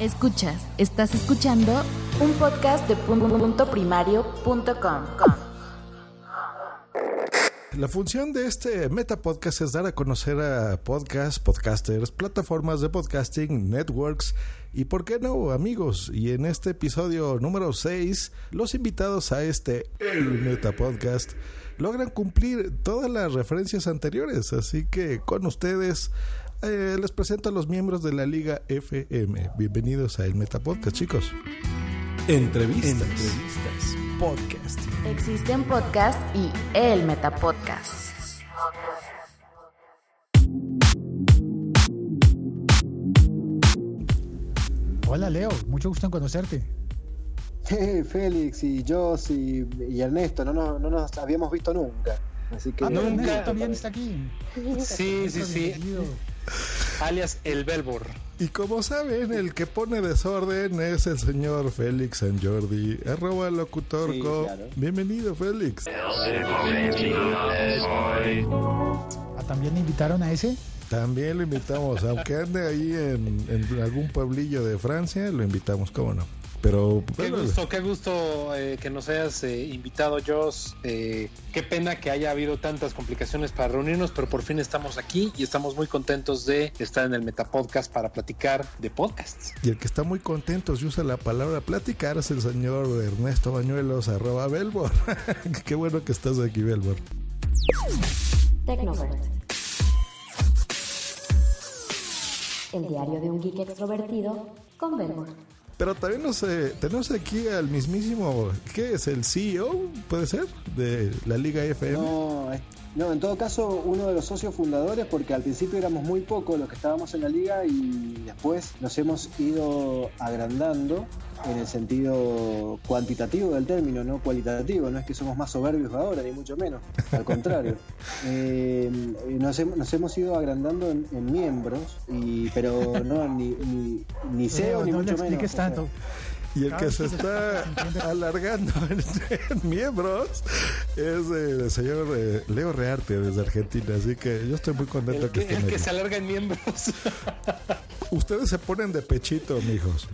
Escuchas, estás escuchando un podcast de punto primario.com. La función de este Meta Podcast es dar a conocer a podcasts, podcasters, plataformas de podcasting, networks y, por qué no, amigos. Y en este episodio número 6, los invitados a este El Meta Podcast logran cumplir todas las referencias anteriores. Así que con ustedes eh, les presento a los miembros de la Liga FM. Bienvenidos a El Meta Podcast, chicos. Entrevistas. Entrevistas. Podcast. Existen podcasts y el Metapodcast. Hola Leo, mucho gusto en conocerte. Hey, Félix y Joss y, y Ernesto, no, no, no, nos habíamos visto nunca. Así que ah, nunca también está aquí. Sí, sí, sí. Alias el Belbor. Y como saben, el que pone desorden es el señor Félix San Jordi, arroba locutorco. Sí, claro. Bienvenido, Félix. ¿Ah, ¿También invitaron a ese? También lo invitamos, aunque ande ahí en, en algún pueblillo de Francia, lo invitamos, cómo no. Pero qué gusto, qué gusto eh, que nos hayas eh, invitado, Joss. Eh, qué pena que haya habido tantas complicaciones para reunirnos, pero por fin estamos aquí y estamos muy contentos de estar en el Metapodcast para platicar de podcasts. Y el que está muy contento si usa la palabra platicar es el señor Ernesto Bañuelos, arroba Belbor. qué bueno que estás aquí, Belbor. El diario de un geek extrovertido con Belbor. Pero también no sé, tenemos aquí al mismísimo, ¿qué es? ¿El CEO? ¿Puede ser? De la Liga FM. No, no, en todo caso, uno de los socios fundadores, porque al principio éramos muy pocos los que estábamos en la liga y después nos hemos ido agrandando en el sentido cuantitativo del término, no cualitativo. No es que somos más soberbios ahora, ni mucho menos. Al contrario. eh, nos, hemos, nos, hemos ido agrandando en, en miembros, y, pero no ni, ni, ni CEO, no, ni no mucho menos. tanto. Y el que se está alargando en, miembros es el señor eh, Leo Rearte desde Argentina. Así que yo estoy muy contento el que, que, el que se alarga en miembros. Ustedes se ponen de pechito, mijos.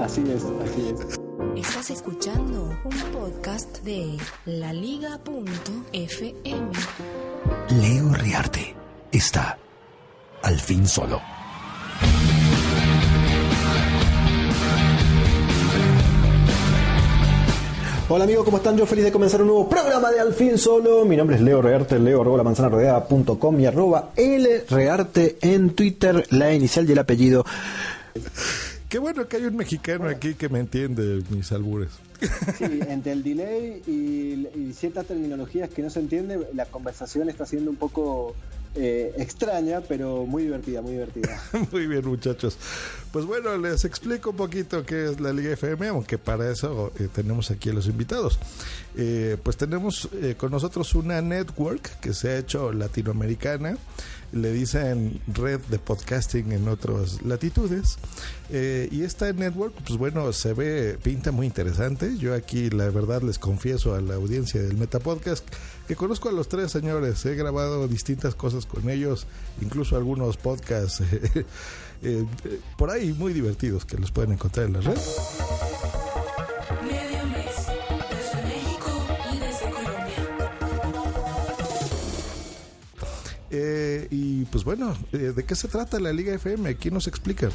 Así es, así es. Estás escuchando un podcast de laliga.fm. Leo Rearte está al fin solo. Hola amigos, ¿cómo están? Yo feliz de comenzar un nuevo programa de Al fin Solo. Mi nombre es Leo Rearte, leo arroba la manzana rodeada.com y arroba L Rearte en Twitter, la inicial y el apellido. Qué bueno que hay un mexicano aquí que me entiende mis albures. Sí, entre el delay y, y ciertas terminologías que no se entienden, la conversación está siendo un poco eh, extraña, pero muy divertida, muy divertida. Muy bien, muchachos. Pues bueno, les explico un poquito qué es la Liga FM, aunque para eso eh, tenemos aquí a los invitados. Eh, pues tenemos eh, con nosotros una network que se ha hecho latinoamericana. Le dicen red de podcasting en otras latitudes. Eh, y esta network, pues bueno, se ve, pinta muy interesante. Yo aquí, la verdad, les confieso a la audiencia del Metapodcast que conozco a los tres señores. He grabado distintas cosas con ellos, incluso algunos podcasts eh, por ahí muy divertidos que los pueden encontrar en la red. Medio mes, desde México y desde Colombia. Eh, y pues bueno, eh, ¿de qué se trata la Liga FM? ¿Quién nos explica?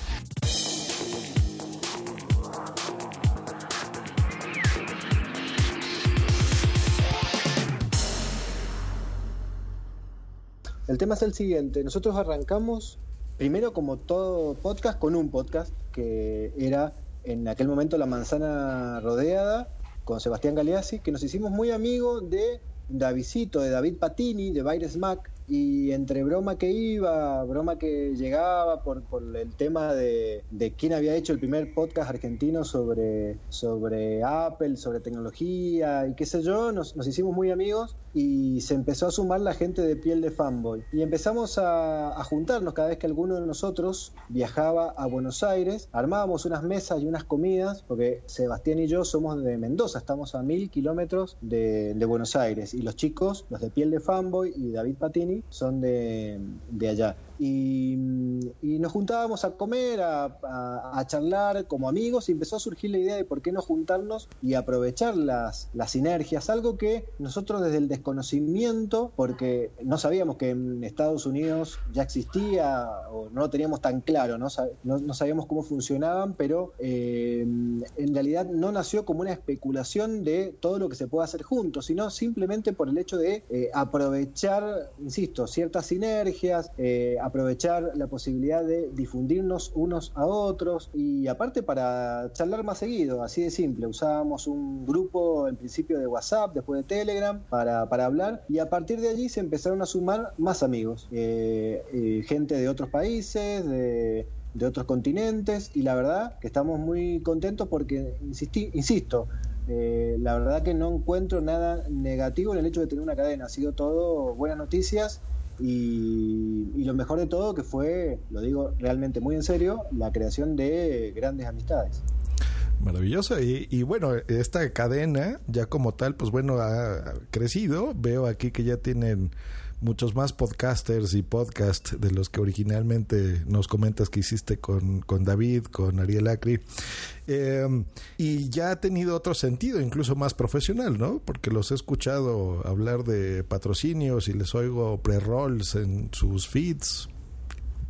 El tema es el siguiente. Nosotros arrancamos primero como todo podcast con un podcast que era en aquel momento La Manzana Rodeada con Sebastián Galeazzi, que nos hicimos muy amigos de Davidito, de David Patini, de Baires Mac, y entre broma que iba, broma que llegaba por, por el tema de, de, quién había hecho el primer podcast argentino sobre, sobre Apple, sobre tecnología y qué sé yo, nos, nos hicimos muy amigos y se empezó a sumar la gente de piel de fanboy. Y empezamos a, juntarnos cada vez que alguno de nosotros viajaba a Buenos Aires, armábamos unas mesas y unas comidas, porque Sebastián y yo somos de Mendoza, estamos a mil kilómetros de, de Buenos Aires, y los chicos, los de piel de fanboy y David Patini, son de, de allá. Y, nos juntábamos a comer, a, charlar como amigos y empezó a surgir la idea de por qué no juntarnos y aprovechar las, las sinergias, algo que nosotros desde el desconocimiento, porque no sabíamos que en Estados Unidos ya existía o no lo teníamos tan claro, no sabíamos cómo funcionaban, pero eh, en realidad no nació como una especulación de todo lo que se puede hacer juntos, sino simplemente por el hecho de eh, aprovechar, insisto, ciertas sinergias, eh, aprovechar la posibilidad de difundirnos unos a otros. Y aparte para charlar más seguido, así de simple. Usábamos un grupo en principio de WhatsApp, después de Telegram, para, para hablar. Y a partir de allí se empezaron a sumar más amigos, eh, eh, gente de otros países, de, otros continentes. Y la verdad que estamos muy contentos porque, insistí, insisto, eh, la verdad que no encuentro nada negativo en el hecho de tener una cadena, ha sido todo buenas noticias y, y, lo mejor de todo que fue, lo digo realmente muy en serio, la creación de grandes amistades. Maravilloso. Y, y, bueno, esta cadena ya como tal, pues bueno, ha crecido. Veo aquí que ya tienen muchos más podcasters y podcasts de los que originalmente nos comentas que hiciste con, con David, con Ariel Acri. Eh, y ya ha tenido otro sentido, incluso más profesional, ¿no? Porque los he escuchado hablar de patrocinios y les oigo pre-rolls en sus feeds.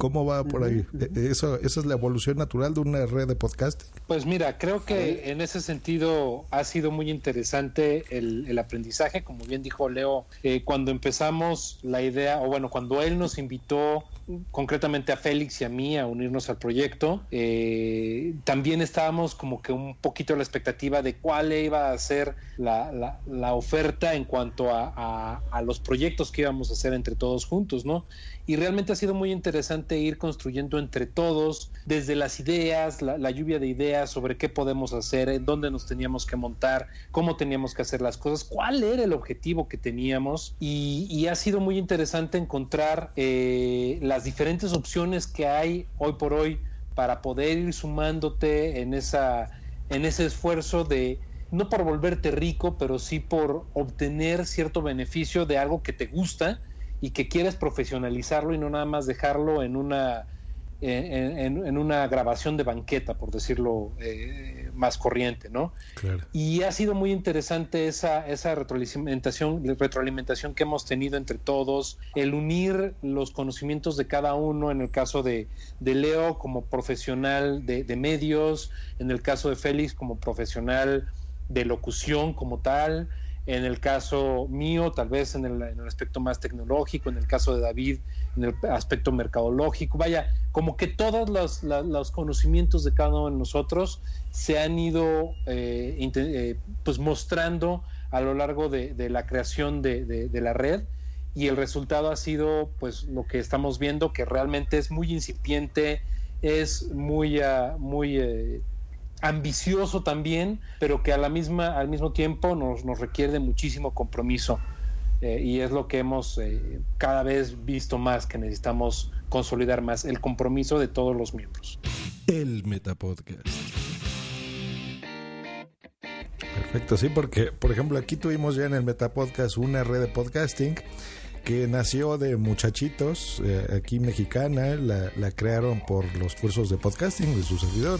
¿Cómo va por ahí? ¿Eso, ¿Esa es la evolución natural de una red de podcasting? Pues mira, creo que en ese sentido ha sido muy interesante el, el aprendizaje. Como bien dijo Leo, eh, cuando empezamos la idea, o bueno, cuando él nos invitó concretamente a Félix y a mí a unirnos al proyecto, eh, también estábamos como que un poquito a la expectativa de cuál iba a ser la, la, la oferta en cuanto a, a, a los proyectos que íbamos a hacer entre todos juntos, ¿no? Y realmente ha sido muy interesante ir construyendo entre todos, desde las ideas, la, lluvia de ideas sobre qué podemos hacer, en dónde nos teníamos que montar, cómo teníamos que hacer las cosas, cuál era el objetivo que teníamos y, y ha sido muy interesante encontrar eh, las diferentes opciones que hay hoy por hoy para poder ir sumándote en, esa, en ese esfuerzo de no por volverte rico, pero sí por obtener cierto beneficio de algo que te gusta y que quieres profesionalizarlo y no nada más dejarlo en una en, en, en una grabación de banqueta, por decirlo eh, más corriente, ¿no? Claro. Y ha sido muy interesante esa, esa retroalimentación, retroalimentación que hemos tenido entre todos, el unir los conocimientos de cada uno, en el caso de, de Leo como profesional de, de medios, en el caso de Félix como profesional de locución como tal, en el caso mío, tal vez en el, aspecto más tecnológico, en el caso de David, en el aspecto mercadológico, vaya, como que todos los, los, conocimientos de cada uno de nosotros se han ido eh, eh, pues mostrando a lo largo de, la creación de, de, de, la red. Y el resultado ha sido pues lo que estamos viendo que realmente es muy incipiente, es muy, uh, muy eh, ambicioso también, pero que a la misma, al mismo tiempo nos, requiere de muchísimo compromiso. Eh, y es lo que hemos eh, cada vez visto más, que necesitamos consolidar más, el compromiso de todos los miembros. El Metapodcast. Perfecto, sí, porque, por ejemplo, aquí tuvimos ya en el Metapodcast una red de podcasting que nació de muchachitos eh, aquí mexicana, la, crearon por los cursos de podcasting de su servidor.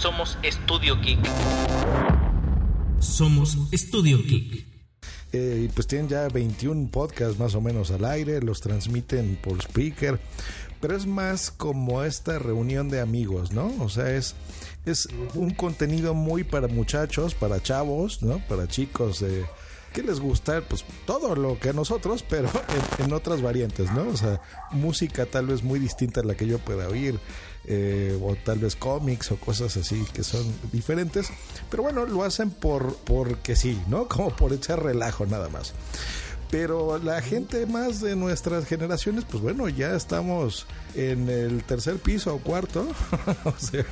Somos Studio Geek. Somos Studio Geek. Eh, y pues tienen ya 21 podcasts más o menos al aire, los transmiten por speaker, pero es más como esta reunión de amigos, ¿no? O sea, es, es un contenido muy para muchachos, para chavos, ¿no? Para chicos de... ¿Qué les gusta? Pues todo lo que a nosotros, pero en, en otras variantes, ¿no? O sea, música tal vez muy distinta a la que yo pueda oír, eh, o tal vez cómics o cosas así que son diferentes. Pero bueno, lo hacen por porque sí, ¿no? Como por echar relajo nada más. Pero la gente más de nuestras generaciones, pues bueno, ya estamos en el tercer piso o cuarto. o sea,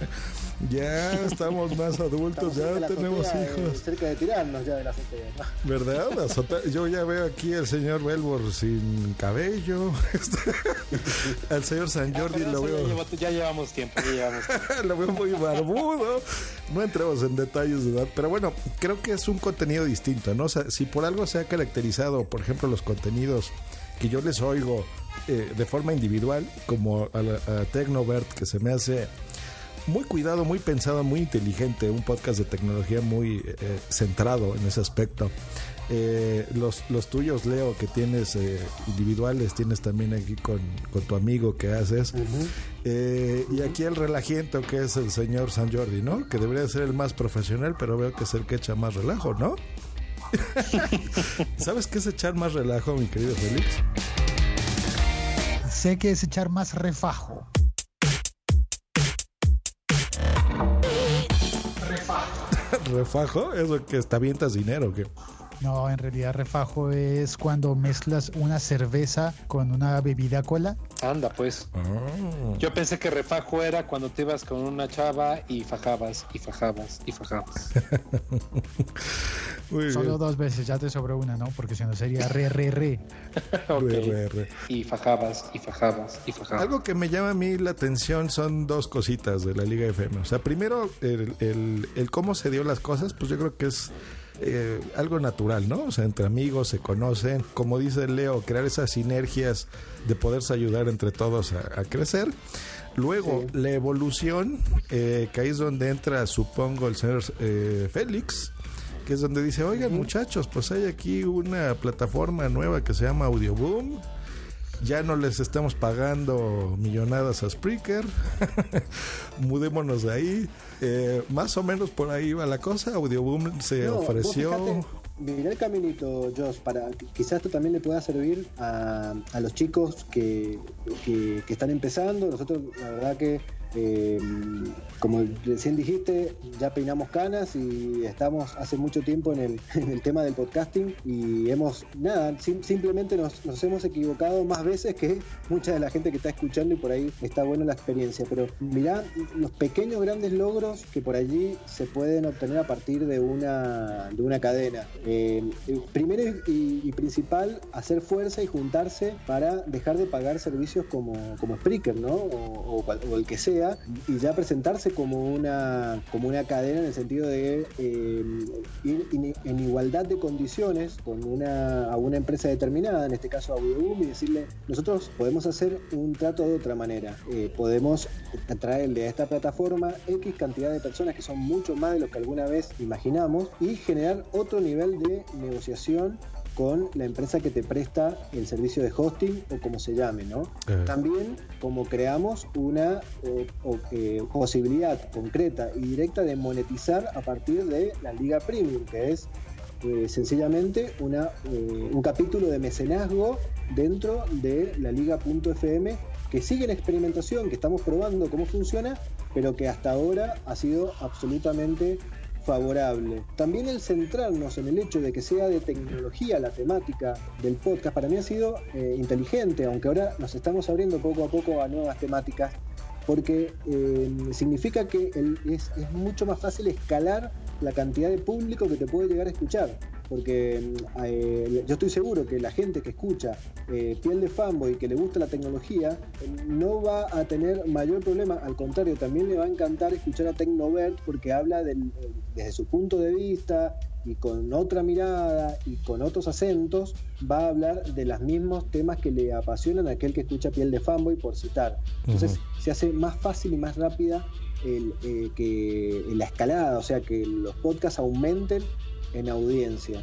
ya estamos más adultos, ya tenemos hijos. cerca de tirarnos ya de la azotea. ¿no? ¿Verdad? La azotea- Yo ya veo aquí al señor Belbor sin cabello. al señor San Jordi Pero lo veo. ya llevamos tiempo, ya llevamos tiempo. lo veo muy barbudo. No entremos en detalles de edad, pero bueno, creo que es un contenido distinto, ¿no? O sea, si por algo se ha caracterizado, por ejemplo, los contenidos que yo les oigo eh, de forma individual, como a, a Tecnovert, que se me hace muy cuidado, muy pensado, muy inteligente, un podcast de tecnología muy eh, centrado en ese aspecto. Eh, los, los tuyos, Leo, que tienes eh, individuales, tienes también aquí con, con tu amigo que haces. Eh, y aquí el relajiento que es el señor San Jordi, ¿no? Que debería ser el más profesional, pero veo que es el que echa más relajo, ¿no? ¿Sabes qué es echar más relajo, mi querido Félix? Sé que es echar más refajo. ¿Refajo? ¿Eso que está avientas dinero? que No, en realidad refajo es cuando mezclas una cerveza con una bebida cola. Anda, pues. Yo pensé que refajo era cuando te ibas con una chava y fajabas, y fajabas, y fajabas. Muy Solo bien. dos veces, ya te sobró una, ¿no? Porque si no sería re, re, re. Ok. Re, re, re. Y fajabas, y fajabas, y fajabas. Algo que me llama a mí la atención son dos cositas de la Liga FM. O sea, primero, el, el- el cómo se dio las cosas, pues yo creo que es eh, algo natural, ¿no? O sea, entre amigos se conocen. Como dice Leo, crear esas sinergias de poderse ayudar entre todos a, a crecer. Luego, la evolución, eh, que ahí es donde entra, supongo, el señor eh, Félix, que es donde dice, oigan muchachos, pues hay aquí una plataforma nueva que se llama Audioboom. Ya no les estamos pagando millonadas a Spreaker. Mudémonos de ahí. Eh, más o menos por ahí va la cosa. Audioboom se No, ofreció. fijate, mirá el caminito, Josh, para quizás esto también le pueda servir a, a los chicos que, que- que están empezando. Nosotros, la verdad que, eh, como recién dijiste, ya peinamos canas y estamos hace mucho tiempo en el, tema del podcasting y hemos, nada, sim- simplemente nos, hemos equivocado más veces que mucha de la gente que está escuchando y por ahí está buena la experiencia. Pero mirá los pequeños grandes logros que por allí se pueden obtener a partir de una, de una cadena. Eh, primero y, principal, hacer fuerza y juntarse para dejar de pagar servicios como, como Spreaker, ¿no? O el que sea, y ya presentarse como una, como una cadena en el sentido de eh, ir en igualdad de condiciones con una, a una empresa determinada, en este caso a Audioboom, y decirle, nosotros podemos hacer un trato de otra manera. Eh, podemos traerle a esta plataforma X cantidad de personas que son mucho más de lo que alguna vez imaginamos y generar otro nivel de negociación con la empresa que te presta el servicio de hosting o como se llame, ¿no? Eh. También como creamos una eh, o- eh, posibilidad concreta y directa de monetizar a partir de la Liga Premium, que es eh, sencillamente una, un capítulo de mecenazgo dentro de la Liga.fm que sigue en experimentación, que estamos probando cómo funciona, pero que hasta ahora ha sido absolutamente favorable. También el centrarnos en el hecho de que sea de tecnología la temática del podcast, para mí ha sido eh, inteligente, aunque ahora nos estamos abriendo poco a poco a nuevas temáticas, porque eh, significa que es mucho más fácil escalar la cantidad de público que te puede llegar a escuchar. Porque eh, yo estoy seguro que la gente que escucha eh, Piel de Fanboy y que le gusta la tecnología no va a tener mayor problema, al contrario, también le va a encantar escuchar a Tecnovert porque habla del- eh, desde su punto de vista y con otra mirada y con otros acentos, va a hablar de los mismos temas que le apasionan a aquel que escucha Piel de Fanboy, por citar. Entonces se hace más fácil y más rápida el, eh, que la escalada, o sea, que los podcasts aumenten en audiencia.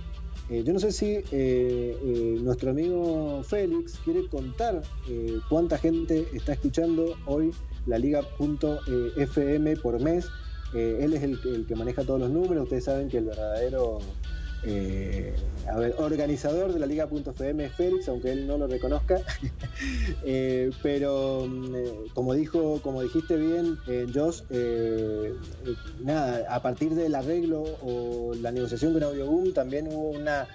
Eh, yo no sé si eh, eh, nuestro amigo Félix quiere contar eh, cuánta gente está escuchando hoy la liga.fm por mes. Él es el, el que maneja todos los números. Ustedes saben que el verdadero eh, a ver, organizador de la liga.fm es Félix, aunque él no lo reconozca. Eh, pero mm, eh, como dijo, como dijiste bien, Josh, nada, a partir del arreglo o la negociación con Audioboom también hubo una,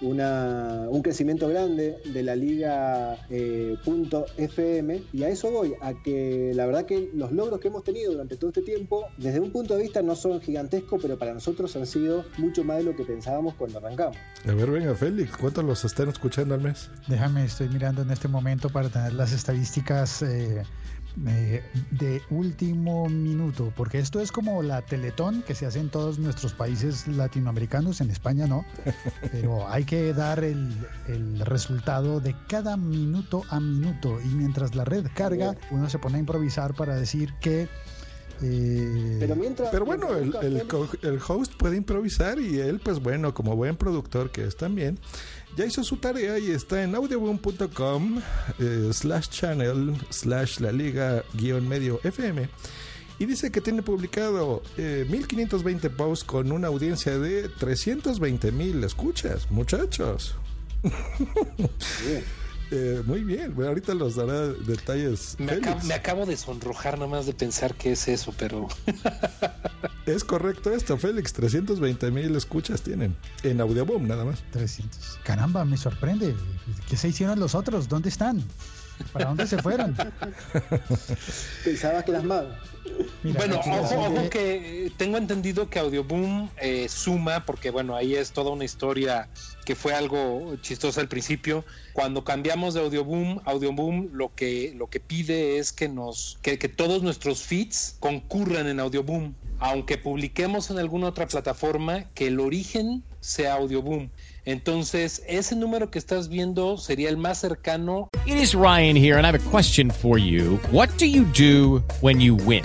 un crecimiento grande de la liga eh, punto FM y a eso voy, a que la verdad que los logros que hemos tenido durante todo este tiempo, desde un punto de vista no son gigantescos, pero para nosotros han sido mucho más de lo que pensábamos cuando arrancamos. A ver, venga, Félix, ¿cuántos los están escuchando al mes? Déjame, estoy mirando en este momento para tener las estadísticas eh, eh, de último minuto, porque esto es como la Teletón que se hace en todos nuestros países latinoamericanos, en España no, pero hay que dar el, el resultado de cada minuto a minuto y mientras la red carga, uno se pone a improvisar para decir que... eh, Pero mientras... Pero bueno, el, el host puede improvisar y él, pues bueno, como buen productor que es también, ya hizo su tarea y está en audioboom.com eh, slash channel slash la liga guion medio FM. Y dice que tiene publicado eh, 1520 posts con una audiencia de 320 mil escuchas, muchachos. Eh, muy bien, bueno, ahorita los dará detalles. Me, Félix. acabo, me acabo de sonrojar nada más de pensar que es eso, pero Es correcto esto, Félix. 320 mil escuchas tienen. En Audioboom, nada más. 300. Caramba, me sorprende. ¿Qué se hicieron los otros? ¿Dónde están? ¿Para dónde se fueron? Pensaba que las. Mira, bueno, ojo, ojo de- que eh, tengo entendido que Audioboom eh, suma, porque bueno, ahí es toda una historia que fue algo chistosa al principio. Cuando cambiamos de Audioboom, Audioboom lo que, lo que pide es que nos, que, que todos nuestros feeds concurran en Audioboom. Aunque publiquemos en alguna otra plataforma, que el origen sea Audioboom. Entonces, ese número que estás viendo sería el más cercano It is Ryan here, and I have a question for you. What do you do when you win?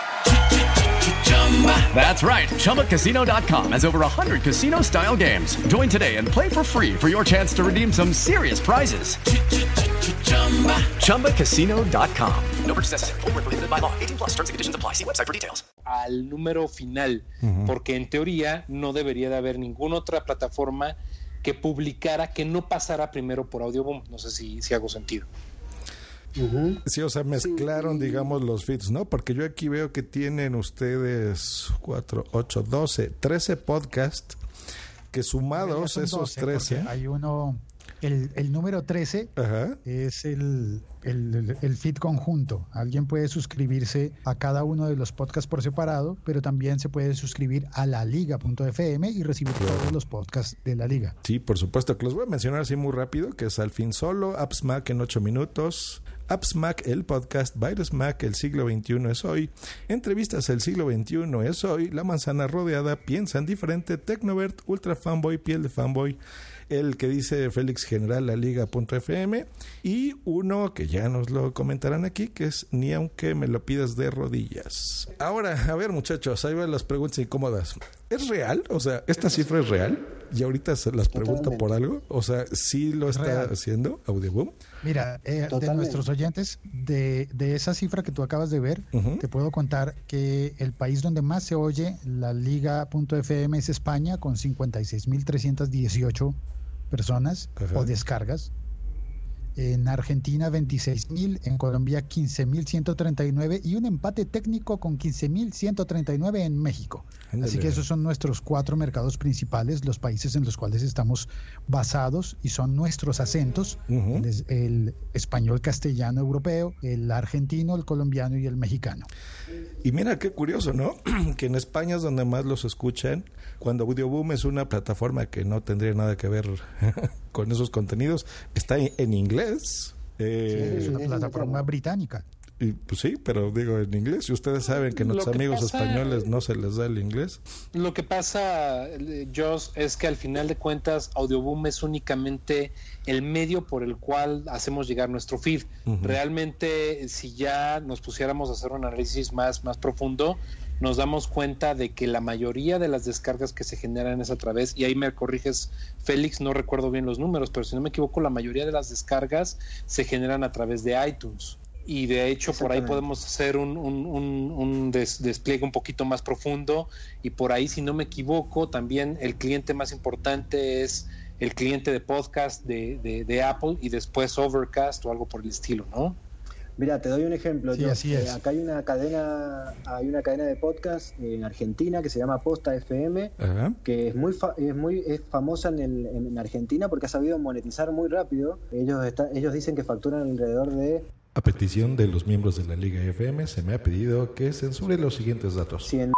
That's right. ChumbaCasino.com has over 100 casino style games. Join today and play for free for your chance to redeem some serious prizes. ChumbaCasino.com. No purchase necessary. Were prohibited by law. 18 plus. Terms and conditions apply. See website for details. al número final, porque en teoría no debería de haber ninguna otra plataforma que publicara que no pasara primero por Audioboom. No sé si, si hago sentido. Sí, o sea, mezclaron, digamos, los feeds, ¿no? Porque yo aquí veo que tienen ustedes 4, 8, 12, 13 podcasts que sumados esos 12, 13. porque Hay uno, El, el número 13 Ajá. es el, el, el feed conjunto. Alguien puede suscribirse a cada uno de los podcasts por separado, pero también se puede suscribir a la liga.fm y recibir todos los podcasts de la liga. Sí, por supuesto, que los voy a mencionar así muy rápido, que es Al fin solo, Apps Mac en 8 minutos, Apps Mac, el podcast, Virus Mac, el siglo XXI es hoy, entrevistas, el siglo XXI es hoy, La manzana rodeada, piensan diferente, Tecnovert, Ultra Fanboy, Piel de Fanboy, el que dice Félix General, la liga.fm, y uno que ya nos lo comentarán aquí, que es Ni aunque me lo pidas de rodillas. Ahora, a ver muchachos, ahí van las preguntas incómodas. ¿Es real? O sea, ¿esta cifra es real? Y ahorita se las pregunto por algo. O sea, ¿sí lo está Real. haciendo Audioboom? Mira, eh, de nuestros oyentes, de, de esa cifra que tú acabas de ver, te puedo contar que el país donde más se oye la liga.fm es España, con 56.318 personas Ajá. o descargas. En Argentina 26.000, en Colombia 15.139 y un empate técnico con 15.139 en México. Así que esos son nuestros cuatro mercados principales, los países en los cuales estamos basados y son nuestros acentos, el español castellano europeo, el argentino, el colombiano y el mexicano. Y mira qué curioso, ¿no? que en España es donde más los escuchan, cuando Audioboom es una plataforma que no tendría nada que ver con esos contenidos, está en, inglés. Eh, es una plataforma británica. y, pues sí, pero digo en inglés. Y ustedes saben que nuestros que amigos pasa- españoles no se les da el inglés. Lo que pasa, eh, Joss, es que al final de cuentas Audioboom es únicamente el medio por el cual hacemos llegar nuestro feed. Realmente, si ya nos pusiéramos a hacer un análisis más, más profundo, nos damos cuenta de que la mayoría de las descargas que se generan es a través, y ahí me corriges, Félix, no recuerdo bien los números, pero si no me equivoco, la mayoría de las descargas se generan a través de iTunes. Y de hecho, por ahí podemos hacer un, un- un- un des- despliegue un poquito más profundo. Y por ahí, si no me equivoco, también el cliente más importante es el cliente de podcast de, de- de Apple y después Overcast o algo por el estilo, ¿no? Mira, te doy un ejemplo. Sí, Yo, así eh, es. acá hay una cadena, hay una cadena de podcast en Argentina que se llama Posta FM, Ajá. que es muy fa- es muy es famosa en, el- en- en Argentina porque ha sabido monetizar muy rápido. Ellos está- ellos dicen que facturan alrededor de A petición de los miembros de la Liga FM, se me ha pedido que censure los siguientes datos. 100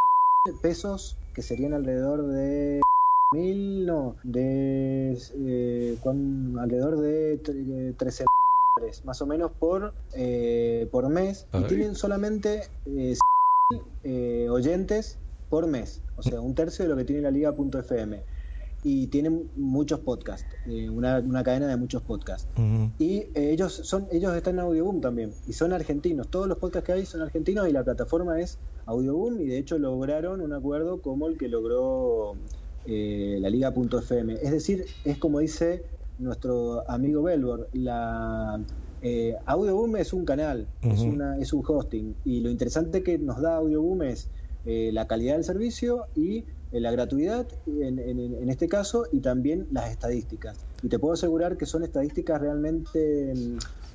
pesos, que serían alrededor de mil, no, de eh, cuán- alrededor de tre- 13 dólares, más o menos por eh, por mes y tienen solamente eh, eh, oyentes por mes, o sea, un tercio de lo que tiene la liga.fm y tienen muchos podcasts, eh, una, una cadena de muchos podcasts. Y ellos son ellos están en Audioboom también y son argentinos. Todos los podcasts que hay son argentinos y la plataforma es Audioboom y de hecho lograron un acuerdo como el que logró la Liga.fm. Es decir, es como dice nuestro amigo Belbor, la eh, Audioboom es un canal, es, una, es un hosting y lo interesante que nos da Audioboom es eh, la calidad del servicio y eh, la gratuidad en, en- en este caso y también las estadísticas. Y te puedo asegurar que son estadísticas realmente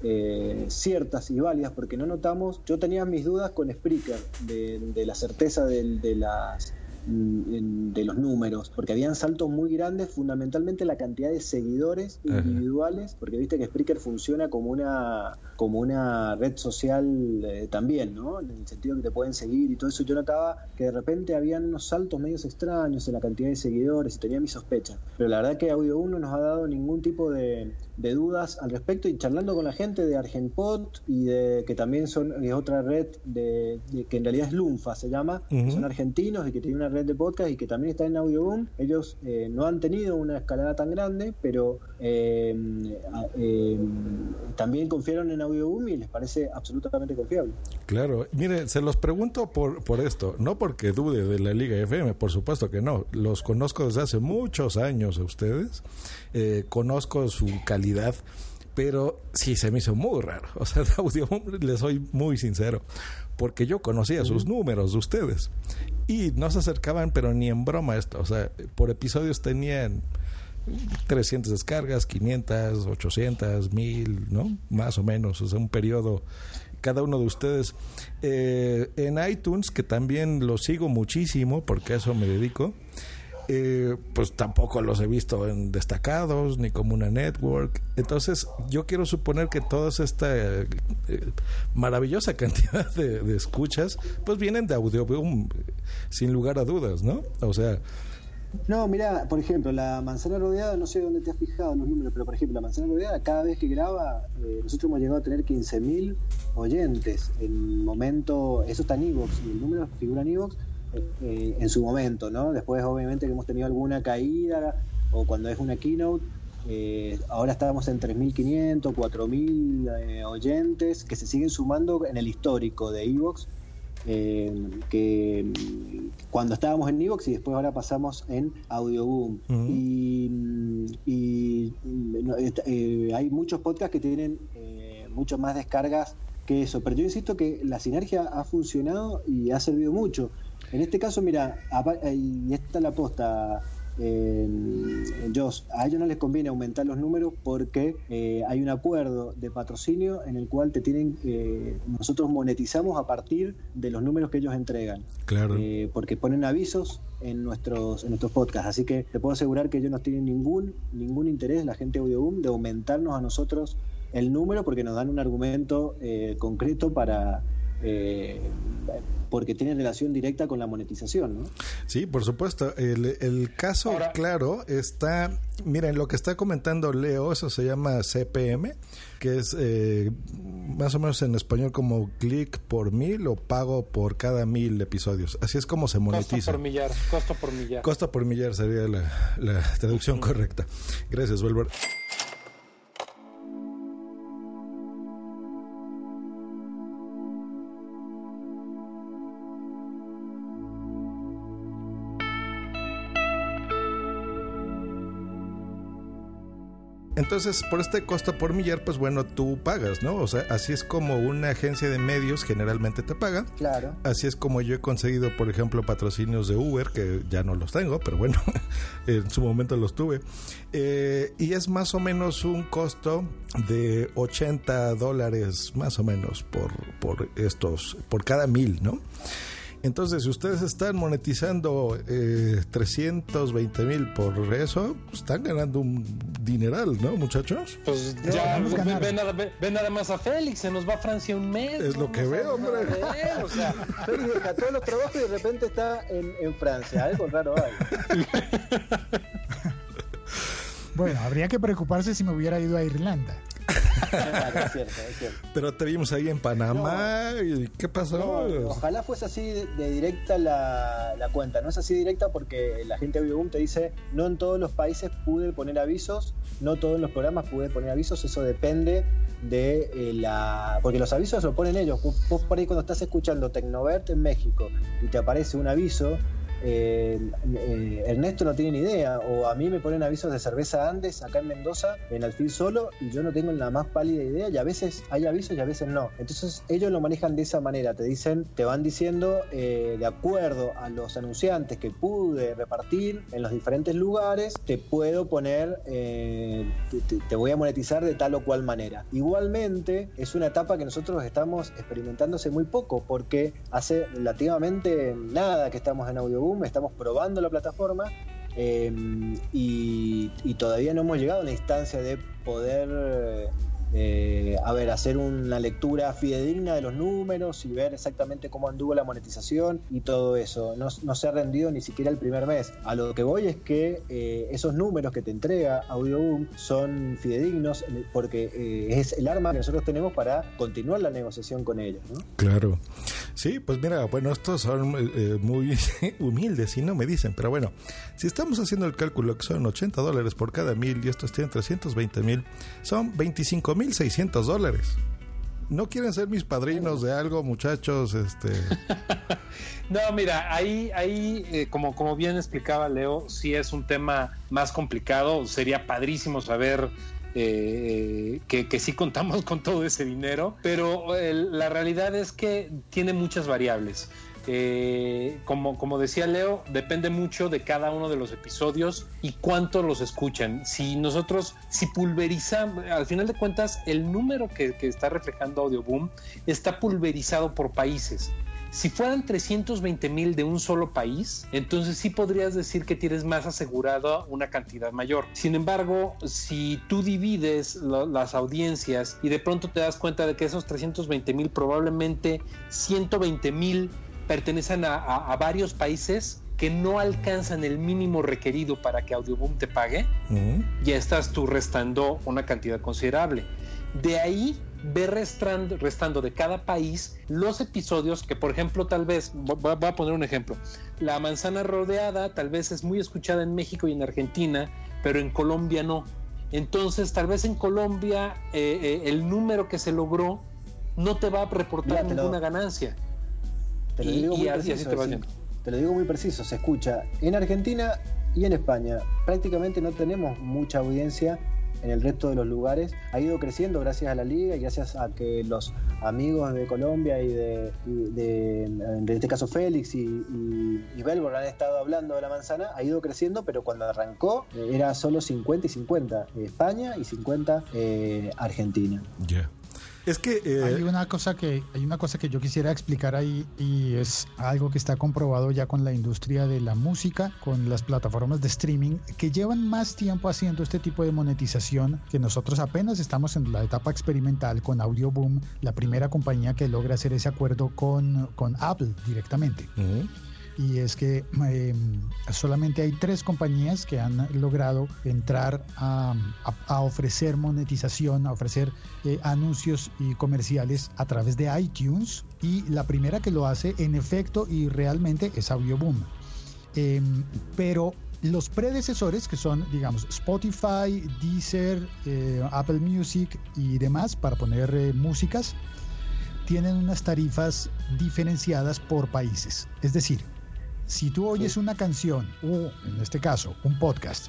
eh, ciertas y válidas porque no notamos, yo tenía mis dudas con Spreaker de, de la certeza del- de, las de los números, porque habían saltos muy grandes, fundamentalmente la cantidad de seguidores individuales, porque viste que Spreaker funciona como una como una red social eh, también, ¿no? En el sentido que te pueden seguir y todo eso. Yo notaba que de repente habían unos saltos medios extraños en la cantidad de seguidores y tenía mis sospechas. Pero la verdad que Audio 1 no nos ha dado ningún tipo de, de dudas al respecto y charlando con la gente de Argenpod y de que también son es otra red de, de- que en realidad es Lunfa se llama, que son argentinos y que tienen una red de podcast y que también está en Audioboom. Ellos eh, no han tenido una escalada tan grande, pero eh, a- eh, también confiaron en Audioboom y les parece absolutamente confiable. Claro, mire, se los pregunto por, por esto, no porque dude de la Liga FM, por supuesto que no, los conozco desde hace muchos años a ustedes, eh, conozco su calidad, pero sí se me hizo muy raro, o sea, de audio, les soy muy sincero, porque yo conocía sus números de ustedes y no se acercaban, pero ni en broma esto, o sea, por episodios tenían 300 descargas, 500, 800, 1000, ¿no? Más o menos, o sea, un periodo cada uno de ustedes. Eh, en iTunes, que también lo sigo muchísimo, porque a eso me dedico, eh, pues tampoco los he visto en destacados ni como una network. Entonces, yo quiero suponer que toda esta eh, maravillosa cantidad de, de escuchas, pues vienen de Audioboom, sin lugar a dudas, ¿no? O sea, No, mira, por ejemplo, la manzana rodeada, no sé dónde te has fijado los números, pero por ejemplo, la manzana rodeada, cada vez que graba, eh, nosotros hemos llegado a tener 15.000 oyentes. En momento, eso está en Evox, y el número figura en Evox eh, en su momento, ¿no? Después, obviamente, que hemos tenido alguna caída, o cuando es una keynote, eh, ahora estábamos en 3.500, 4.000 eh, oyentes que se siguen sumando en el histórico de Evox. Eh, que mm, cuando estábamos en Evox y después ahora pasamos en Audioboom. y, mm, y, mm, no, est- eh, hay muchos podcasts que tienen eh, mucho más descargas que eso, pero yo insisto que la sinergia ha funcionado y ha servido mucho. En este caso, mira, eh, y esta es la posta, eh, a ellos no les conviene aumentar los números porque eh, hay un acuerdo de patrocinio en el cual te tienen, eh, nosotros monetizamos a partir de los números que ellos entregan. Claro. Eh, porque ponen avisos en nuestros en nuestros podcasts, así que te puedo asegurar que ellos no tienen ningún ningún interés, la gente de Audioboom, de aumentarnos a nosotros el número porque nos dan un argumento eh, concreto para eh, porque tiene relación directa con la monetización, ¿no? Sí, por supuesto. El, el caso claro está, miren, lo que está comentando Leo, eso se llama CPM, que es eh, más o menos en español como clic por mil o pago por cada mil episodios. Así es como se Costo monetiza. por millar, costo por millar. Costa por millar sería la, la traducción correcta. Gracias, Wilbur. Entonces, por este costo por millar, pues bueno, tú pagas, ¿no? O sea, así es como una agencia de medios generalmente te paga. Claro. Así es como yo he conseguido, por ejemplo, patrocinios de Uber, que ya no los tengo, pero bueno, en su momento los tuve. Eh, y es más o menos un costo de 80 dólares, más o menos, por, por estos, por cada mil, ¿no? Entonces, si ustedes están monetizando eh, 320 mil por eso, están ganando un dineral, ¿no, muchachos? Pues No, ya, a ve, nada, ve- ve nada más a Félix, se nos va a Francia un mes. Es lo que veo, hombre. Eh, o sea, Félix deja todos los trabajos y de repente está en, en Francia. Algo raro hay. Bueno, habría que preocuparse si me hubiera ido a Irlanda. Claro, es cierto, es cierto. Pero te vimos ahí en Panamá. ¿y ¿Qué pasó? No, ojalá fuese así de, de directa la, la cuenta. No es así directa porque la gente de Audioboom te dice, no en todos los países pude poner avisos, no todos los programas pude poner avisos, eso depende de eh, la... Porque los avisos lo ponen ellos. Vos, vos por ahí cuando estás escuchando Tecnovert en México y te aparece un aviso, eh, Ernesto no tiene ni idea, o a mí me ponen avisos de cerveza Andes acá en Mendoza, en Alfil solo, y yo no tengo la más pálida idea, y a veces hay avisos y a veces no. Entonces ellos lo manejan de esa manera, te dicen, te van diciendo, eh, de acuerdo a los anunciantes que pude repartir en los diferentes lugares, te puedo poner, eh, te, voy a monetizar de tal o cual manera. Igualmente, es una etapa que nosotros estamos experimentando hace muy poco, porque hace relativamente nada que estamos en Estamos probando la plataforma eh, y, y todavía no hemos llegado a la instancia de poder, eh, a ver, hacer una lectura fidedigna de los números y ver exactamente cómo anduvo la monetización y todo eso. No, no se ha rendido ni siquiera el primer mes. A lo que voy es que eh, esos números que te entrega Audioboom son fidedignos porque eh, es el arma que nosotros tenemos para continuar la negociación con ellos. ¿no? Claro. Sí, pues mira, bueno, estos son eh, muy humildes y no me dicen, pero bueno, si estamos haciendo el cálculo que son 80 dólares por cada mil y estos tienen 320 mil, son 25 mil 600 dólares. ¿No quieren ser mis padrinos de algo, muchachos? Este, No, mira, ahí, ahí eh, como, como bien explicaba Leo, sí es un tema más complicado. Sería padrísimo saber eh, que, que sí contamos con todo ese dinero, pero eh, la realidad es que tiene muchas variables. Eh, como, decía Leo, depende mucho de cada uno de los episodios y cuánto los escuchan. Si nosotros, si pulverizamos, al final de cuentas, el número que, está reflejando Audioboom está pulverizado por países. Si fueran 320 mil de un solo país, entonces sí podrías decir que tienes más asegurado una cantidad mayor. Sin embargo, si tú divides las audiencias y de pronto te das cuenta de que esos 320 mil probablemente 120 mil pertenecen a, a, a varios países, que no alcanzan el mínimo requerido para que Audioboom te pague, uh -huh. ya estás tú restando una cantidad considerable. De ahí ve restando, restando, de cada país los episodios que, por ejemplo, tal vez, voy a poner un ejemplo, La manzana rodeada tal vez es muy escuchada en México y en Argentina, pero en Colombia no. Entonces, tal vez en Colombia eh, eh, el número que se logró no te va a reportar Mira, ninguna lo, ganancia. Te lo digo y, y así, así te va sí te lo digo muy preciso, se escucha en Argentina y en España. Prácticamente no tenemos mucha audiencia en el resto de los lugares. Ha ido creciendo gracias a la liga y gracias a que los amigos de Colombia y de, y de en este caso Félix y, y, y, Belbor han estado hablando de la manzana, ha ido creciendo, pero cuando arrancó eh, era solo 50 y 50 eh, España y 50 eh, Argentina. Yeah. Es que eh... hay una cosa que hay una cosa que yo quisiera explicar ahí y es algo que está comprobado ya con la industria de la música, con las plataformas de streaming que llevan más tiempo haciendo este tipo de monetización que nosotros apenas estamos en la etapa experimental con Audioboom, la primera compañía que logra hacer ese acuerdo con, con Apple directamente. Uh -huh y es que eh, solamente hay tres compañías que han logrado entrar a ofrecer monetización, a ofrecer eh, anuncios y comerciales a través de iTunes y la primera que lo hace en efecto y realmente es Audioboom. Eh, pero los predecesores que son, digamos, Spotify, Deezer, eh, Apple Music y demás para poner eh, músicas, tienen unas tarifas diferenciadas por países. Es decir, si tú oyes una canción o, en este caso, un podcast,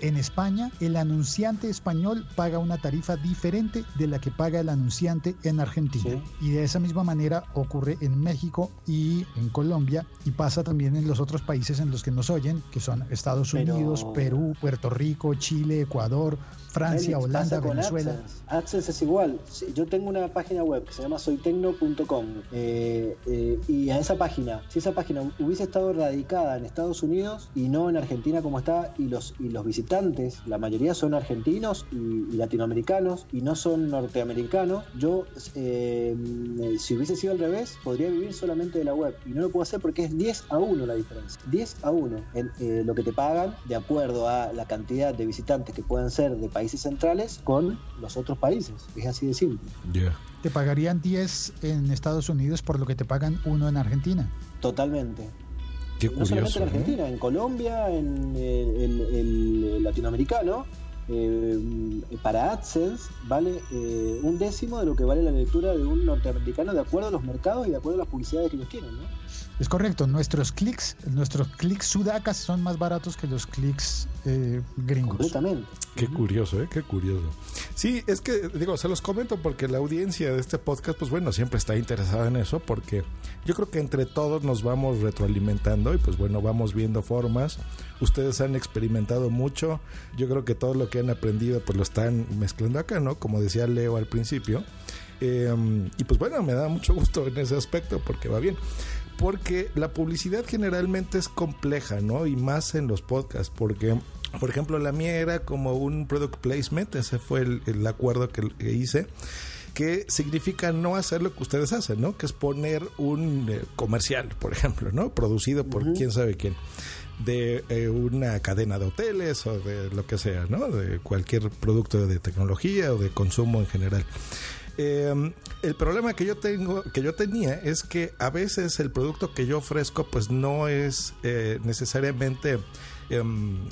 en España el anunciante español paga una tarifa diferente de la que paga el anunciante en Argentina. Sí. Y de esa misma manera ocurre en México y en Colombia y pasa también en los otros países en los que nos oyen, que son Estados Pero... Unidos, Perú, Puerto Rico, Chile, Ecuador, Francia, Félix, Holanda, Venezuela. AdSense. AdSense. es igual. Yo tengo una página web que se llama soytecno.com eh, eh, y a esa página, si esa página hubiese estado radicada en Estados Unidos y no en Argentina como está y los, y los visitantes la mayoría son argentinos y, y latinoamericanos y no son norteamericanos. Yo, eh, si hubiese sido al revés, podría vivir solamente de la web y no lo puedo hacer porque es 10 a 1 la diferencia. 10 a 1 en eh, lo que te pagan de acuerdo a la cantidad de visitantes que puedan ser de países centrales con los otros países. Es así de simple. Yeah. ¿Te pagarían 10 en Estados Unidos por lo que te pagan uno en Argentina? Totalmente. Qué no curioso, solamente en Argentina, ¿eh? en Colombia, en el, el, el latinoamericano, eh, para AdSense vale eh, un décimo de lo que vale la lectura de un norteamericano de acuerdo a los mercados y de acuerdo a las publicidades que ellos tienen, ¿no? Es correcto, nuestros clics, nuestros clics sudacas son más baratos que los clics eh, gringos. Completamente. Qué curioso, ¿eh? Qué curioso. Sí, es que, digo, se los comento porque la audiencia de este podcast, pues bueno, siempre está interesada en eso, porque yo creo que entre todos nos vamos retroalimentando y pues bueno, vamos viendo formas. Ustedes han experimentado mucho, yo creo que todo lo que han aprendido, pues lo están mezclando acá, ¿no? Como decía Leo al principio. Eh, y pues bueno, me da mucho gusto en ese aspecto porque va bien porque la publicidad generalmente es compleja, ¿no? Y más en los podcasts, porque, por ejemplo, la mía era como un product placement, ese fue el, el acuerdo que, que, hice que significa no hacer lo que ustedes hacen, ¿no? Que es poner un eh, comercial, por ejemplo, ¿no? Producido por uh -huh. quién sabe quién de eh, una cadena de hoteles o de lo que sea, ¿no? De cualquier producto de tecnología o de consumo en general. Eh, el problema que yo tengo, que yo tenía, es que a veces el producto que yo ofrezco, pues no es eh, necesariamente eh,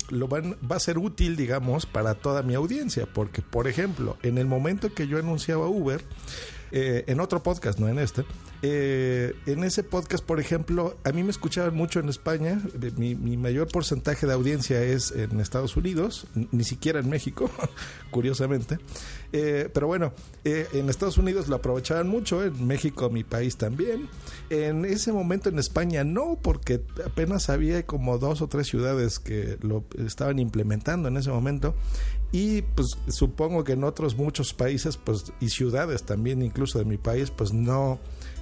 lo van, va a ser útil, digamos, para toda mi audiencia, porque, por ejemplo, en el momento que yo anunciaba Uber, eh, en otro podcast, no en este. Eh, en ese podcast, por ejemplo, a mí me escuchaban mucho en España. Mi, mayor porcentaje de audiencia es en Estados Unidos, ni siquiera en México, curiosamente. Eh, pero bueno, eh, en Estados Unidos lo aprovechaban mucho, en México, mi país también. En ese momento en España no, porque apenas había como dos o tres ciudades que lo estaban implementando en ese momento. y pues supongo que en otros muchos países pues y ciudades también incluso de mi país pues no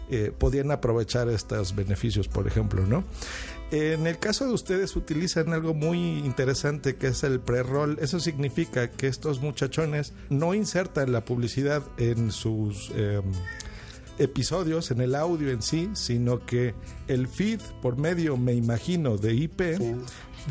eh, podían aprovechar estos beneficios por ejemplo no en el caso de ustedes utilizan algo muy interesante que es el pre-roll. Eso significa que estos muchachones no insertan la publicidad en sus eh, episodios, en el audio en sí, sino que el feed por medio, me imagino, de IP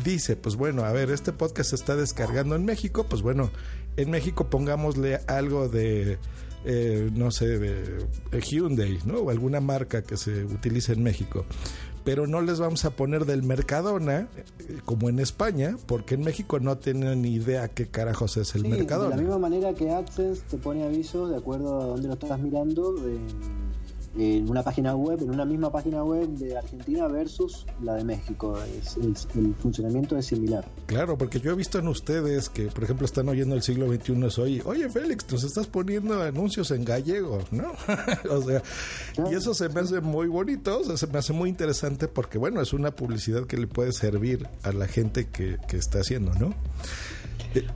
dice, pues bueno, a ver, este podcast se está descargando en México, pues bueno, en México pongámosle algo de... Eh, no sé, de Hyundai, ¿no? O alguna marca que se utilice en México pero no les vamos a poner del Mercadona eh, como en España, porque en México no tienen ni idea qué carajos es el Sí, Mercadona. De la misma manera que AdSense te pone aviso de acuerdo a dónde lo estás mirando en una página web, en una misma página web de Argentina versus la de México. Es- el funcionamiento es similar. Claro, porque yo he visto en ustedes que, por ejemplo, están oyendo el siglo XXI hoy, oye Félix, nos estás poniendo anuncios en gallego, ¿no? o sea, y eso se me hace muy bonito, se me hace muy interesante porque, bueno, es una publicidad que le puede servir a la gente que, que está haciendo, ¿no?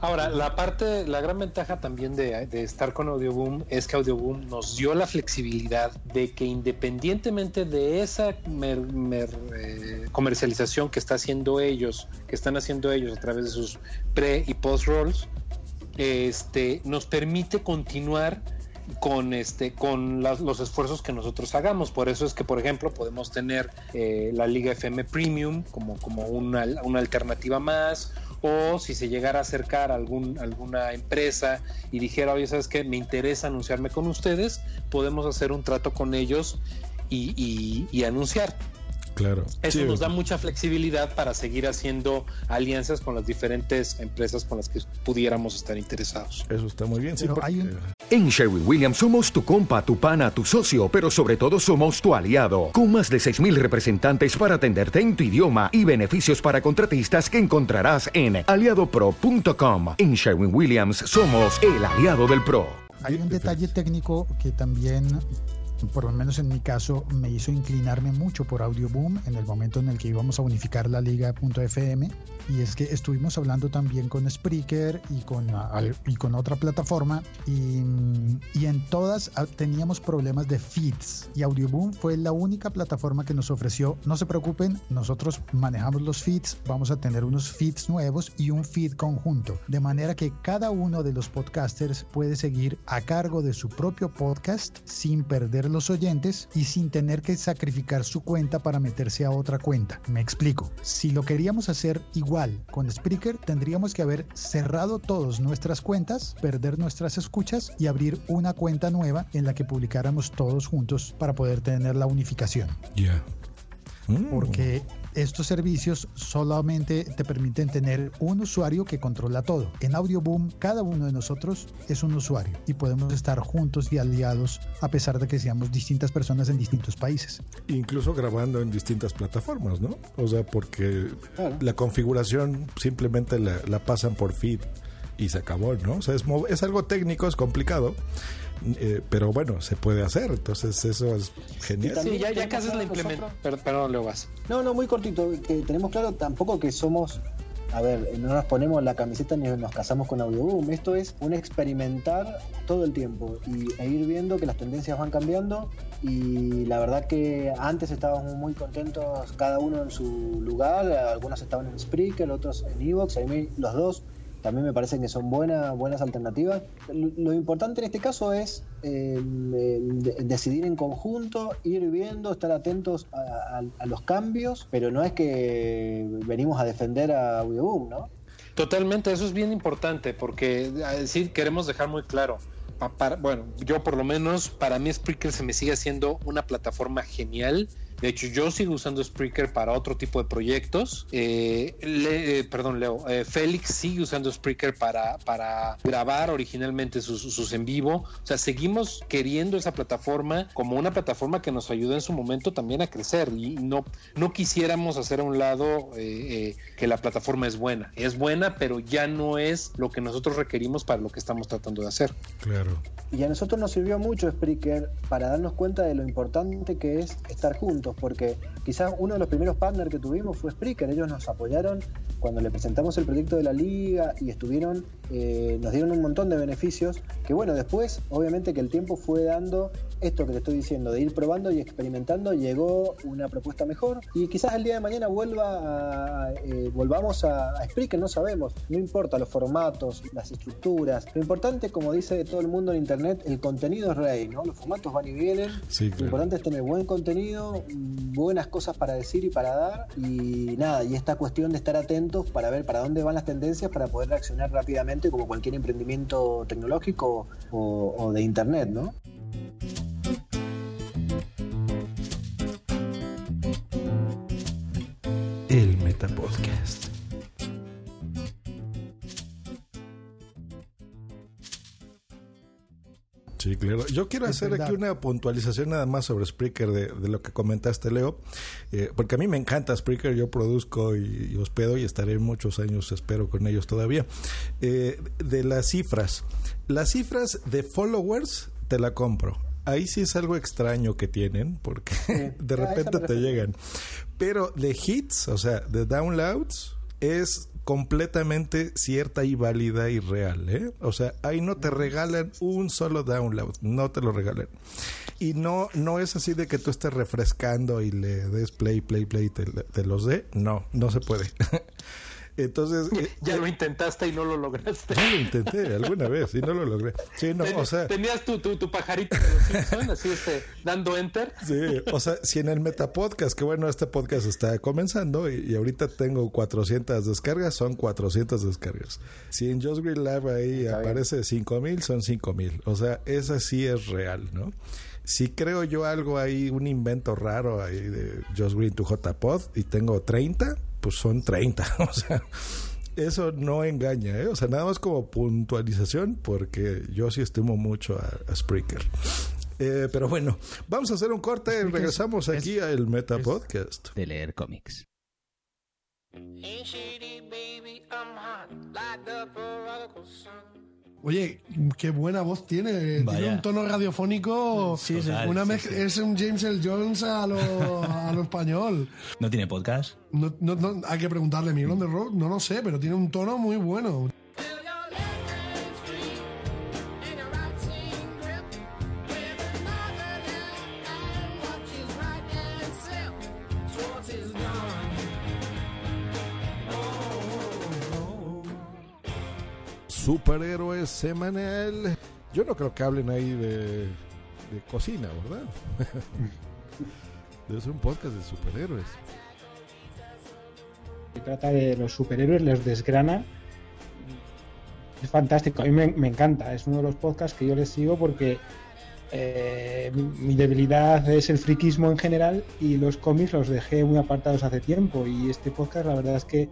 Ahora, la parte, la gran ventaja también de, estar con Audioboom es que Audioboom nos dio la flexibilidad de que independientemente de esa eh, comercialización que está haciendo ellos, que están haciendo ellos a través de sus pre y post rolls, este, nos permite continuar con este con las- los esfuerzos que nosotros hagamos. Por eso es que por ejemplo podemos tener eh, la Liga FM Premium como como una, una alternativa más o si se llegara a acercar algún alguna empresa y dijera oye sabes qué me interesa anunciarme con ustedes podemos hacer un trato con ellos y anunciar Claro. eso Sí, nos da mucha flexibilidad para seguir haciendo alianzas con las diferentes empresas con las que pudiéramos estar interesados. Eso está muy bien. Pero hay un, En Sherwin Williams somos tu compa, tu pana, tu socio, pero sobre todo somos tu aliado, con más de 6.000 representantes para atenderte en tu idioma y beneficios para contratistas que encontrarás en aliadopro.com. En Sherwin Williams somos el aliado del PRO. Hay un detalle técnico que también, por lo menos en mi caso, me hizo inclinarme mucho por Audioboom en el momento en el que íbamos a unificar la liga.fm. Y es que estuvimos hablando también con Spreaker y con, y con otra plataforma. Y, y en todas ah, teníamos problemas de feeds. Y Audioboom fue la única plataforma que nos ofreció, no se preocupen, nosotros manejamos los feeds, vamos a tener unos feeds nuevos y un feed conjunto. De manera que cada uno de los podcasters puede seguir a cargo de su propio podcast sin perder los oyentes y sin tener que sacrificar su cuenta para meterse a otra cuenta. Me explico. Si lo queríamos hacer igual con Spreaker, tendríamos que haber cerrado todas nuestras cuentas, perder nuestras escuchas y abrir una cuenta nueva en la que publicáramos todos juntos para poder tener la unificación. Ya. Mm. Porque estos servicios solamente te permiten tener un usuario que controla todo. En Audioboom, cada uno de nosotros es un usuario y podemos estar juntos y aliados a pesar de que seamos distintas personas en distintos países. Incluso grabando en distintas plataformas, ¿no? O sea, porque la configuración simplemente la, la pasan por feed y se acabó, ¿no? O sea, es, es algo técnico, es complicado, eh, pero bueno, se puede hacer, entonces eso es genial. Sí, ya, ya casi es la implementación. Perdón, Leo, vas. No, no, muy cortito. Que tenemos claro tampoco que somos. A ver, no nos ponemos la camiseta ni nos casamos con Audioboom. Esto es un experimentar todo el tiempo y, e ir viendo que las tendencias van cambiando. Y la verdad que antes estábamos muy contentos, cada uno en su lugar. Algunos estaban en Spreaker, otros en Evox. A mí los dos también me parecen que son buenas buenas alternativas. Lo, importante en este caso es eh, de- decidir en conjunto, ir viendo, estar atentos a, los cambios, pero no es que venimos a defender a Audioboom, ¿no? Totalmente, eso es bien importante porque decir, queremos dejar muy claro. bueno, yo por lo menos, para mí Spreaker se me sigue haciendo una plataforma genial. De hecho, yo sigo usando Spreaker para otro tipo de proyectos. Eh, Le- eh, perdón, Leo. eh, Félix sigue usando Spreaker para, para grabar originalmente sus, sus en vivo. O sea, seguimos queriendo esa plataforma como una plataforma que nos ayuda en su momento también a crecer. Y no, no quisiéramos hacer a un lado eh, eh, que la plataforma es buena. Es buena, pero ya no es lo que nosotros requerimos para lo que estamos tratando de hacer. Claro. Y a nosotros nos sirvió mucho Spreaker para darnos cuenta de lo importante que es estar juntos, porque quizás uno de los primeros partners que tuvimos fue Spreaker. Ellos nos apoyaron cuando le presentamos el proyecto de la liga y estuvieron, eh, nos dieron un montón de beneficios. Que bueno, después, obviamente que el tiempo fue dando esto que te estoy diciendo, de ir probando y experimentando, llegó una propuesta mejor. Y quizás el día de mañana vuelva a, eh, volvamos a, a Spreaker, no sabemos. No importa los formatos, las estructuras. Lo importante, como dice todo el mundo en internet, el contenido es rey, ¿no? Los formatos van y vienen. Sí, Lo importante es tener buen contenido, buenas cosas para decir y para dar. Y nada, y esta cuestión de estar atentos para ver para dónde van las tendencias para poder reaccionar rápidamente como cualquier emprendimiento tecnológico o, o de internet, ¿no? El Metapodcast. Sí, claro. Yo quiero Es hacer verdad. aquí una puntualización nada más sobre Spreaker de, de lo que comentaste, Leo, eh, porque a mí me encanta Spreaker, yo produzco y, y hospedo y estaré muchos años, espero, con ellos todavía. Eh, de las cifras, las cifras de followers te la compro. Ahí sí es algo extraño que tienen, porque de a eso repente te llegan. Pero de hits, o sea, de downloads, es completamente cierta y válida y real, ¿eh? O sea, ahí no te regalan un solo download, no te lo regalan. Y no, no es así de que tú estés refrescando y le des play, play, play, te, te los dé. No, no se puede. Entonces, eh, Ya lo intentaste y no lo lograste. yo lo intenté alguna vez y no lo logré. Sí, no, Ten- o sea, Tenías tu, tu, tu pajarito de los Simpson, así este, dando enter. Sí, o sea, si en el Metapodcast, que bueno, este podcast está comenzando y, y ahorita tengo 400 descargas, son 400 descargas. Si en Just Green Lab ahí aparece 5000, son 5000. O sea, esa sí es real, ¿no? Si creo yo algo ahí, un invento raro ahí de Just Green to JPod y tengo 30, pues son 30. O sea, eso no engaña, ¿eh? O sea, nada más como puntualización, porque yo sí estimo mucho a, a Spreaker. Eh, pero bueno, vamos a hacer un corte y regresamos aquí al Meta Podcast. De leer cómics. Oye, qué buena voz tiene. Tiene un tono radiofónico. Sí, total, una sí. Es un James L. Jones a lo, a lo español. ¿No tiene podcast? No, no- no- hay que preguntarle, Miguel on the Road, no lo sé, pero tiene un tono muy bueno. Superhéroes semanal. Yo no creo que hablen ahí de, cocina, ¿verdad? Debe ser un podcast de superhéroes. Se trata de los superhéroes, les desgrana. Es fantástico, a mí me, encanta. Es uno de los podcasts que yo les sigo porque eh, mi debilidad es el friquismo en general y los cómics los dejé muy apartados hace tiempo. Y este podcast, la verdad es que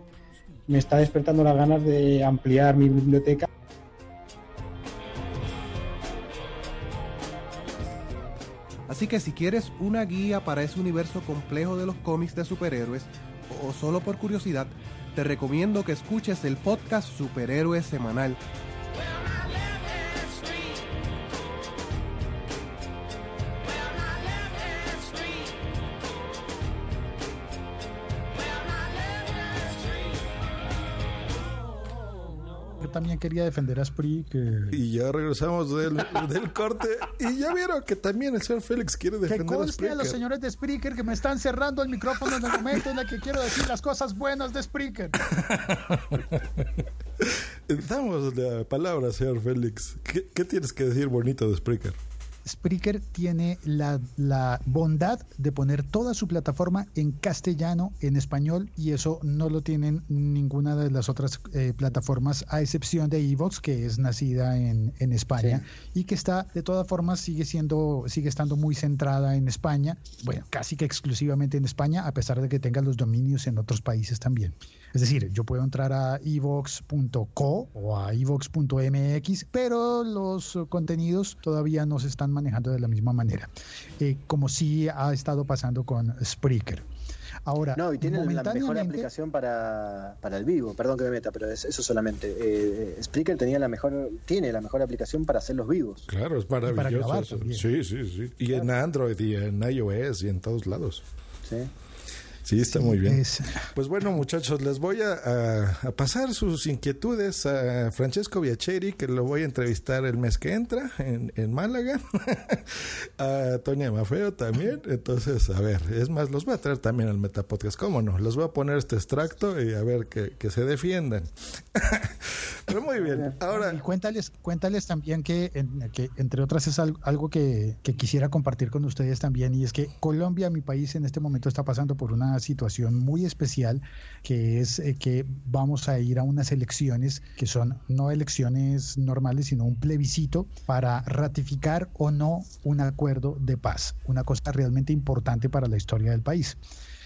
me está despertando las ganas de ampliar mi biblioteca. Así que si quieres una guía para ese universo complejo de los cómics de superhéroes, o solo por curiosidad, te recomiendo que escuches el podcast Superhéroes Semanal. Quería defender a Spree que... Y ya regresamos del, del corte. Y ya vieron que también el señor Félix quiere Que defender a conste a los Spreaker. señores de Spreaker que me están cerrando el micrófono en el momento en el que quiero decir las cosas buenas de Spreaker. Damos la palabra, señor Félix. ¿Qué, qué tienes que decir bonito de Spreaker? Spreaker tiene la, la bondad de poner toda su plataforma en castellano, en español, y eso no lo tienen ninguna de las otras eh, plataformas, a excepción de Evox, que es nacida en, en España y que está, de todas formas, sigue siendo, sigue estando muy centrada en España, bueno, casi que exclusivamente en España, a pesar de que tenga los dominios en otros países también. Es decir, yo puedo entrar a evox.co o a evox.mx, pero los contenidos todavía no se están manejando de la misma manera, eh, como sí ha estado pasando con Spreaker. Ahora, No, y tiene la mejor aplicación para, para el vivo, perdón que me meta, pero es eso solamente. Eh, eh, Spreaker tenía la mejor, tiene la mejor aplicación para hacer los vivos. Claro, es maravilloso. grabar eso. también. Sí, sí, sí. Y en Android y en iOS y en todos lados. Sí. Sí, está muy bien. Pues bueno, muchachos, les voy a, a- a pasar sus inquietudes a Francesco Biacheri, que lo voy a entrevistar el mes que entra en, en Málaga. a Tonia Mafeo también. Entonces, a ver, es más, los voy a traer también al Metapodcast. ¿Cómo no? Les voy a poner este extracto y a ver que, que se defiendan. Pero muy bien. Ahora, Y cuéntales, cuéntales también que, en- que, entre otras, es al- algo que, que quisiera compartir con ustedes también, y es que Colombia, mi país, en este momento está pasando por una situación muy especial, que es eh, que vamos a ir a unas elecciones que son no elecciones normales, sino un plebiscito para ratificar o no un acuerdo de paz, una cosa realmente importante para la historia del país.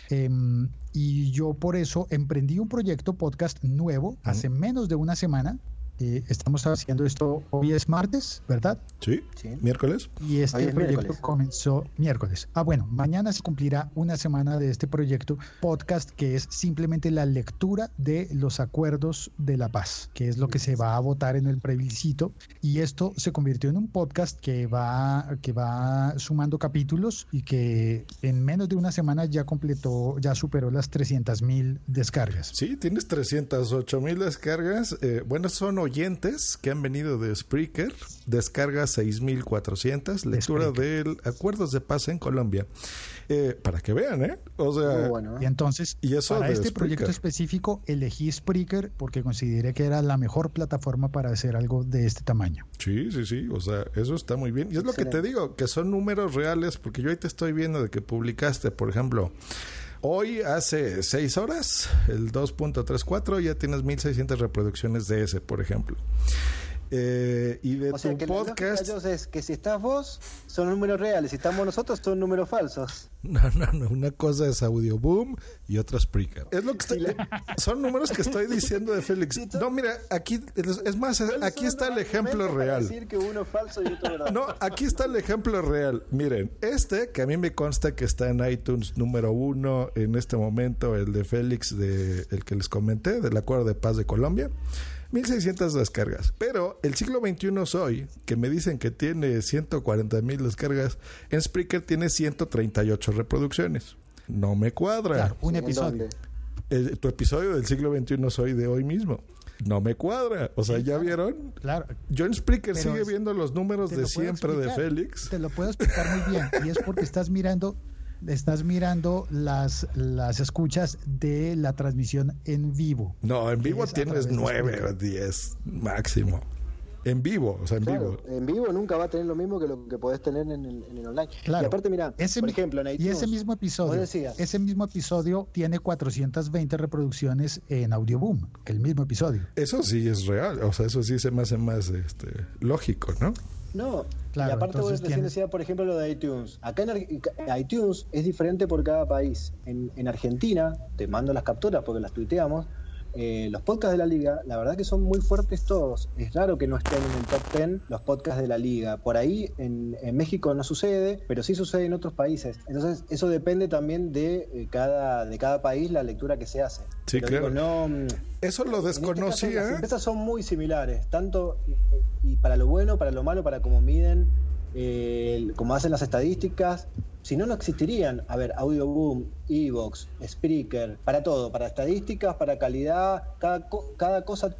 Em, y yo por eso emprendí un proyecto podcast nuevo hace menos de una semana. Eh, estamos haciendo esto, hoy es martes, ¿verdad? sí, miércoles. Y este es proyecto miércoles. comenzó miércoles. Ah, bueno, mañana se cumplirá una semana de este proyecto podcast que es simplemente la lectura de los acuerdos de la paz, que es lo que se va a votar en el plebiscito. Y esto se convirtió en un podcast que va, que va sumando capítulos y que en menos de una semana ya completó, ya superó las 300 mil descargas. Sí, tienes 308 mil descargas. Eh, bueno, son oyentes que han venido de Spreaker. Descarga 6400. Lectura del Acuerdos de Paz en Colombia. Eh, para que vean, ¿eh? O sea, Y entonces, y eso para este Spreaker. proyecto específico, elegí Spreaker porque consideré que era la mejor plataforma para hacer algo de este tamaño. Sí, sí, sí, o sea, eso está muy bien. Y es lo que te digo, que son números reales, porque yo ahí te estoy viendo de que publicaste, por ejemplo, hoy hace seis horas, el 2.34, ya tienes 1600 reproducciones de ese, por ejemplo. Eh, y de O sea tu que la podcast... Joss, es que si estás vos, son números reales. Si estamos nosotros, son números falsos. No, no, no, una cosa es Audio Boom y otra Spreaker. Es lo que estoy, son números que estoy diciendo de Félix. No, mira, aquí, es es más, aquí está el ejemplo real. decir que uno es falso y otro. No, aquí está el ejemplo real. Miren, este que a mí me consta que está en iTunes número uno en este momento, el de Félix, de, el que les comenté, del Acuerdo de Paz de Colombia. 1600 descargas. Pero el siglo XXI soy, que me dicen que tiene 140 mil descargas, en Spreaker tiene 138 reproducciones. No me cuadra. Claro, un episodio. Tu episodio del siglo XXI soy de hoy mismo. No me cuadra. O sea, ¿ya vieron? Claro. Yo en Spreaker Pero sigue viendo los números de lo siempre de. Félix. Te lo puedo explicar muy bien. Y es porque estás mirando, estás mirando las, las escuchas de la transmisión en vivo. No, en vivo tienes través de nueve Spreaker. o diez máximo. En vivo, o sea, en Claro, vivo. en vivo nunca va a tener lo mismo que lo que podés tener en el, en el online. Claro. Y aparte, mira, Ese por ejemplo, en y iTunes, ese mismo episodio, ese mismo episodio tiene 420 reproducciones en Audioboom, el mismo episodio. Eso sí es real. O sea, eso sí se me hace más este, lógico, ¿no? No, Claro, y aparte vos recién decías, por ejemplo, lo de iTunes. Acá en iTunes es diferente por cada país. En, en Argentina, te mando las capturas porque las tuiteamos, eh, los podcasts de la liga, la verdad que son muy fuertes todos. Es raro que no estén en el top 10 los podcasts de la liga. Por ahí en, en México no sucede, pero sí sucede en otros países. Entonces eso depende también de, eh, cada, de cada país la lectura que se hace. Sí, Pero claro. digo, no, Eso lo este caso, desconocía. las empresas son muy similares, tanto y, y para lo bueno, para lo malo, para cómo miden, eh, cómo hacen las estadísticas. Si no, no existirían. A ver, Audioboom, Evox, Spreaker, para todo, para estadísticas, para calidad, cada, co- cada cosa.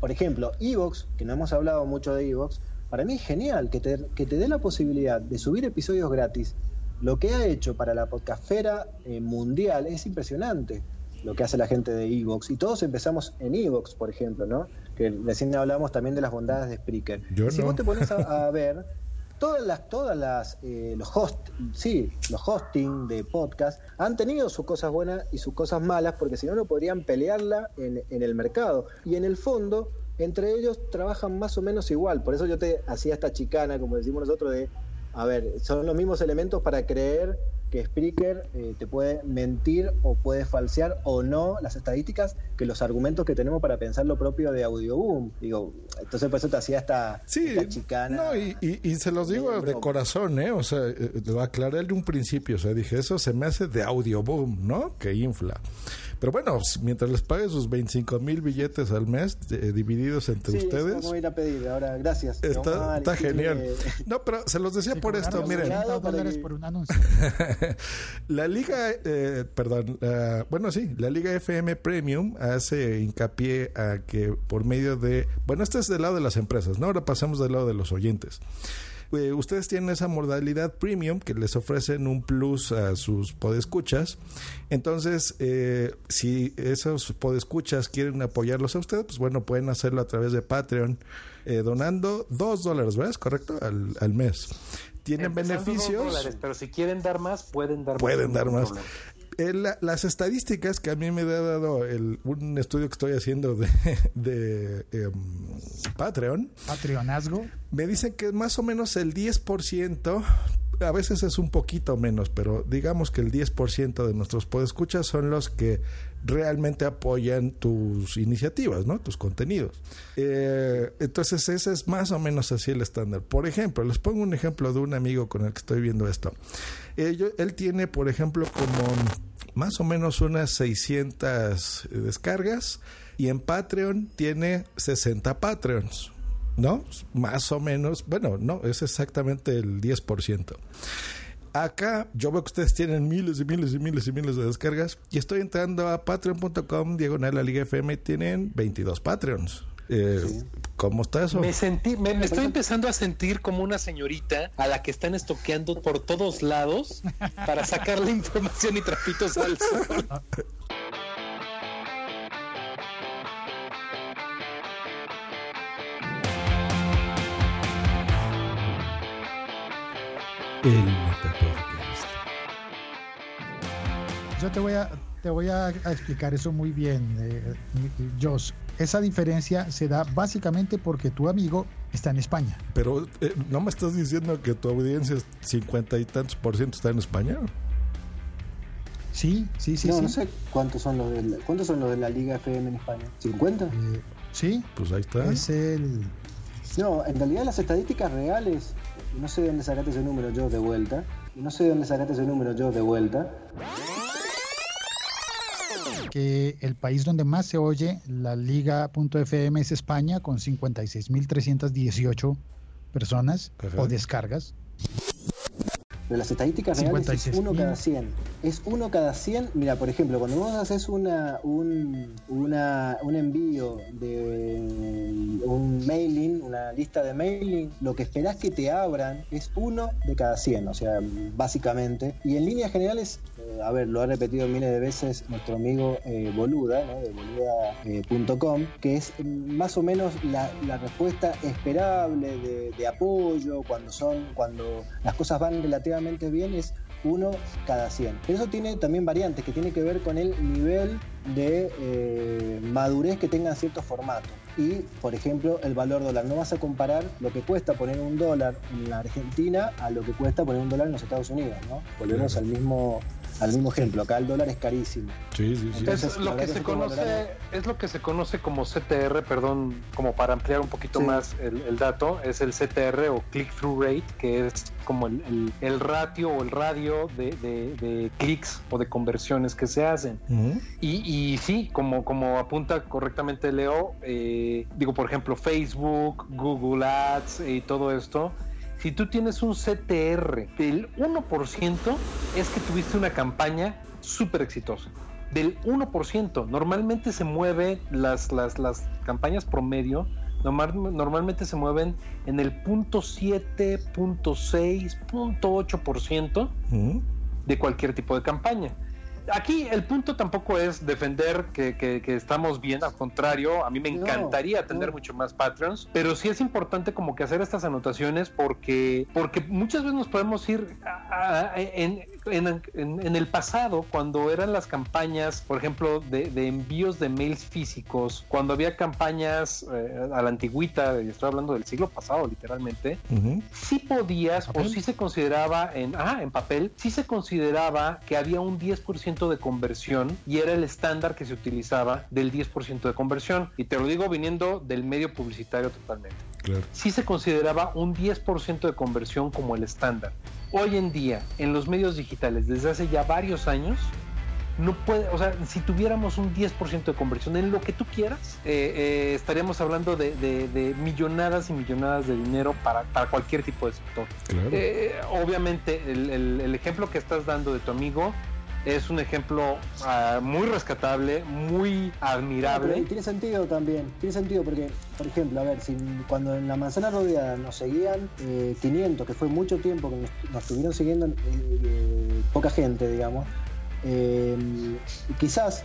Por ejemplo, Evox, que no hemos hablado mucho de Evox, para mí es genial que te, que te dé la posibilidad de subir episodios gratis. Lo que ha hecho para la podcastfera eh, mundial es impresionante lo que hace la gente de Evox. Y todos empezamos en Evox, por ejemplo, ¿no? Que recién hablamos también de las bondades de Spreaker. Yo si no. vos te pones a, a ver, todas las, todas las, eh, los host, sí, los hosting de podcast han tenido sus cosas buenas y sus cosas malas, porque si no, no podrían pelearla en, en el mercado. Y en el fondo, entre ellos trabajan más o menos igual. Por eso yo te hacía esta chicana, como decimos nosotros, de, a ver, son los mismos elementos para creer que Spreaker eh, te puede mentir o puede falsear o no las estadísticas que los argumentos que tenemos para pensar lo propio de Audioboom. Digo, entonces por eso te hacía esta, esta chicana. No, y, y- y se los digo de corazón, ¿eh? O sea, eh, lo aclaré de un principio. O sea, dije, eso se me hace de audio boom, ¿no? Que infla. Pero bueno, mientras les pague sus 25 mil billetes al mes eh, divididos entre Sí, eso ustedes, vamos a ir a pedir. Ahora, gracias. está, No, genial. No, pero se los decía por esto, miren. 80 dólares por un anuncio. la liga, eh, perdón, bueno, sí, la liga FM Premium hace hincapié a que por medio de, bueno, este es del lado de las empresas, ¿no? Ahora pasamos del lado de los oyentes. Eh, ustedes tienen esa modalidad premium que les ofrecen un plus a sus podescuchas. Entonces, eh, si esos podescuchas quieren apoyarlos a ustedes, pues bueno, pueden hacerlo a través de Patreon, eh, donando dos dólares, ¿verdad? ¿Es correcto? Al, al mes. Tienen Empezando beneficios. dólares, pero si quieren dar más, pueden dar Pueden más. dar ningún más. problema. Eh, la- las estadísticas que a mí me ha dado el- un estudio que estoy haciendo de, de, em, Patreon, Patreonazgo. me dicen que más o menos el 10%, a veces es un poquito menos, pero digamos que el 10% de nuestros podescuchas son los que realmente apoyan tus iniciativas, ¿no? Tus contenidos. Eh, entonces ese es más o menos así el estándar. Por ejemplo, les pongo un ejemplo de un amigo con el que estoy viendo esto. Eh, yo- él tiene, por ejemplo, como más o menos unas 600 descargas y en Patreon tiene 60 Patreons. ¿no? Más o menos, bueno, no, es exactamente el 10%. Acá yo veo que ustedes tienen miles y miles y miles y miles de descargas y estoy entrando a patreon.com diagonal la Liga FM y tienen 22 Patreons. Eh, ¿Cómo está eso? Me sentí, me, me estoy empezando a sentir como una señorita a la que están estoqueando por todos lados para sacarle información y trapitos al sol. El. Yo te voy a, te voy a, a explicar eso muy bien, eh, Josh. Esa diferencia se da básicamente porque tu amigo está en España. Pero eh, no me estás diciendo que tu audiencia es 50 y tantos por ciento está en España. Sí, sí, sí, no, sí. no sé cuántos son los de la, cuántos son los de la Liga FM en España. ¿50? Eh, sí. Pues ahí está. Es el. No, en realidad las estadísticas reales, no sé de dónde sacaste ese número yo de vuelta. No sé de dónde sacaste ese número yo de vuelta. Que el país donde más se oye la liga.fm es España con 56.318 personas o descargas. Pero las estadísticas reales es 56.000. uno cada 100. Es uno cada 100. Mira, por ejemplo, cuando vos haces una, un, una, un envío de un mailing, una lista de mailing, lo que esperás que te abran es uno de cada 100, o sea, básicamente. Y en líneas generales, a ver, lo ha repetido miles de veces nuestro amigo eh, Boluda, ¿no? de boluda.com, que es más o menos la, la respuesta esperable de, de apoyo cuando son, cuando las cosas van relativamente bien, es uno cada 100. Pero eso tiene también variantes que tiene que ver con el nivel de eh, madurez que tengan ciertos formatos. Y, por ejemplo, el valor dólar. No vas a comparar lo que cuesta poner un dólar en la Argentina a lo que cuesta poner un dólar en los Estados Unidos, ¿no? Volvemos al mismo al mismo ejemplo. Acá el dólar es carísimo. Sí, sí, sí. Entonces, es lo que se conoce es lo que se conoce como CTR perdón como para ampliar un poquito más el, el dato es el CTR o click through rate que es como el, el- el ratio o el radio de, de- de clics o de conversiones que se hacen y, y sí como como apunta correctamente Leo eh, digo por ejemplo Facebook Google Ads y todo esto si tú tienes un CTR del 1%, es que tuviste una campaña súper exitosa. Del 1%, normalmente se mueve las, las, las campañas promedio, normal- normalmente se mueven en el punto 7, punto 6, punto 8% de cualquier tipo de campaña. Aquí el punto tampoco es defender que, que- que estamos bien, al contrario, a mí me encantaría tener mucho más Patreons, pero sí es importante como que hacer estas anotaciones porque, porque muchas veces nos podemos ir a- a- en, en- en- en el pasado, cuando eran las campañas, por ejemplo, de, de envíos de mails físicos, cuando había campañas eh, a la antigüita, y estoy hablando del siglo pasado literalmente, sí podías o sí se consideraba en, ah, en papel, sí se consideraba que había un 10% de conversión y era el estándar que se utilizaba del 10% de conversión. Y te lo digo viniendo del medio publicitario totalmente. Claro. Sí se consideraba un 10% de conversión como el estándar. Hoy en día, en los medios digitales, desde hace ya varios años, no puede, o sea, si tuviéramos un 10% de conversión en lo que tú quieras, eh, eh, estaríamos hablando de, de- de millonadas y millonadas de dinero para, para cualquier tipo de sector. Claro. Eh, obviamente, el, el- el ejemplo que estás dando de tu amigo es un ejemplo ah, muy rescatable, muy No, admirable. pero tiene sentido también, tiene sentido porque, por ejemplo, a ver, si cuando en la manzana rodeada nos seguían eh, 500, que fue mucho tiempo que nos, nos estuvieron siguiendo eh, eh, poca gente, digamos, eh, quizás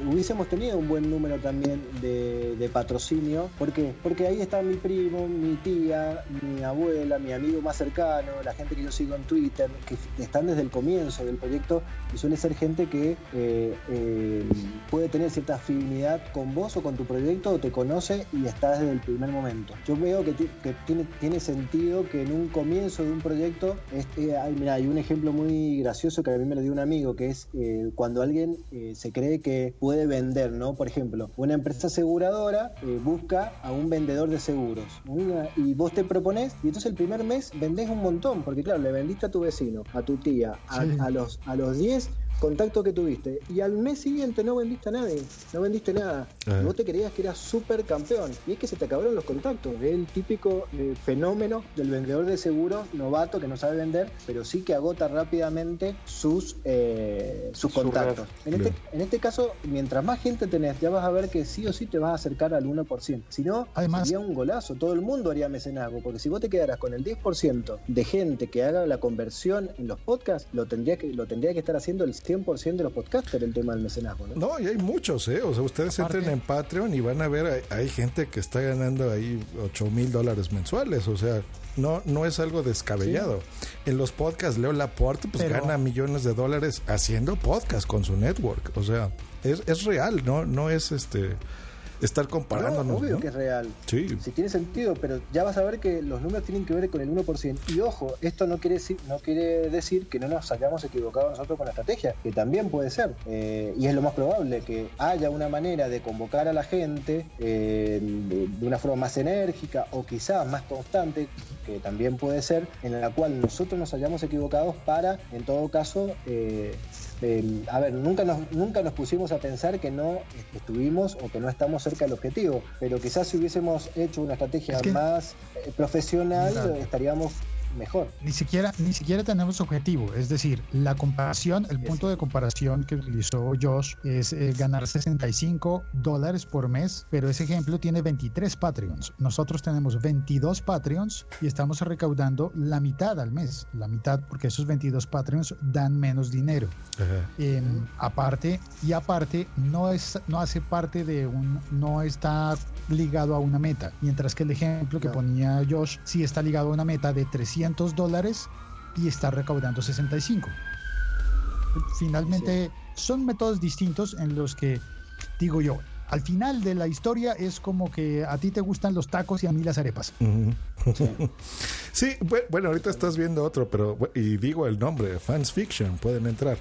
hubiésemos tenido un buen número también de, patrocinio. ¿Por qué? Porque ahí está mi primo, mi tía, mi abuela, mi amigo más cercano, la gente que yo sigo en Twitter, que están desde el comienzo del proyecto y suele ser gente que eh, eh, puede tener cierta afinidad con vos o con tu proyecto o te conoce y está desde el primer momento. Yo veo que, ti- que tiene, sentido que en un comienzo de un proyecto, este, hay, mira, hay un ejemplo muy gracioso que a mí me lo dio un amigo, que es eh, cuando alguien se cree que puede vender, ¿no? Por ejemplo, una empresa aseguradora eh, busca a un vendedor de seguros una- y vos te propones y entonces el primer mes vendés un montón, porque claro, le vendiste a tu vecino, a tu tía, a, Sí. a los, a los 10 contactos que tuviste y al mes siguiente no vendiste a nadie, no vendiste nada. Ah. Y vos te creías que eras súper campeón y es que se te acabaron los contactos. Es el típico eh, fenómeno del vendedor de seguros novato que no sabe vender, pero sí que agota rápidamente sus, eh, sus Su contactos. En este, en este caso, mientras más gente tenés, ya vas a ver que sí o sí te vas a acercar al 1%. Si no, Además- sería un golazo. Todo el mundo haría mecenazgo, porque si vos te quedaras con el 10% de gente que haga la conversión en los podcasts, lo tendría que, lo tendría que estar haciendo el 100% de los podcasters el tema del mecenazgo. ¿no? No, y hay muchos, ¿eh? O sea, ustedes Aparte- entren en Patreon y van a ver, hay, hay gente que está ganando ahí 8 mil dólares mensuales, o sea, no, no es algo descabellado. En los podcasts, Leo Laporte, pues Pero- gana millones de dólares haciendo podcast con su network, o sea, es, es real, no, no es este estar No, comparándonos. obvio ¿no? que es real. Sí. Si tiene sentido, pero ya vas a ver que los números tienen que ver con el 1%. Y ojo, esto no quiere decir, no quiere decir que no nos hayamos equivocado nosotros con la estrategia, que también puede ser. Eh, y es lo más probable que haya una manera de convocar a la gente eh, de, de una forma más enérgica o quizás más constante, que también puede ser, en la cual nosotros nos hayamos equivocado para, en todo caso, eh, eh, a ver, nunca nos, nunca nos pusimos a pensar que no estuvimos o que no estamos cerca del objetivo, pero quizás si hubiésemos hecho una estrategia Es que- más eh, profesional Claro. estaríamos mejor. Ni siquiera, ni siquiera tenemos objetivo, es decir, la comparación, el punto de comparación que utilizó Josh es eh, ganar 65 dólares por mes, pero ese ejemplo tiene 23 Patreons. Nosotros tenemos 22 Patreons y estamos recaudando la mitad al mes, la mitad porque esos 22 Patreons dan menos dinero. Eh, aparte y aparte no es no hace parte de un no está ligado a una meta mientras que el ejemplo que No. ponía Josh sí está ligado a una meta de 300 dólares y está recaudando 65 finalmente son métodos distintos en los que digo yo al final de la historia es como que a ti te gustan los tacos y a mí las arepas. Sí, bu- bueno, ahorita estás viendo otro, pero y digo el nombre, Fans Fiction, pueden entrar.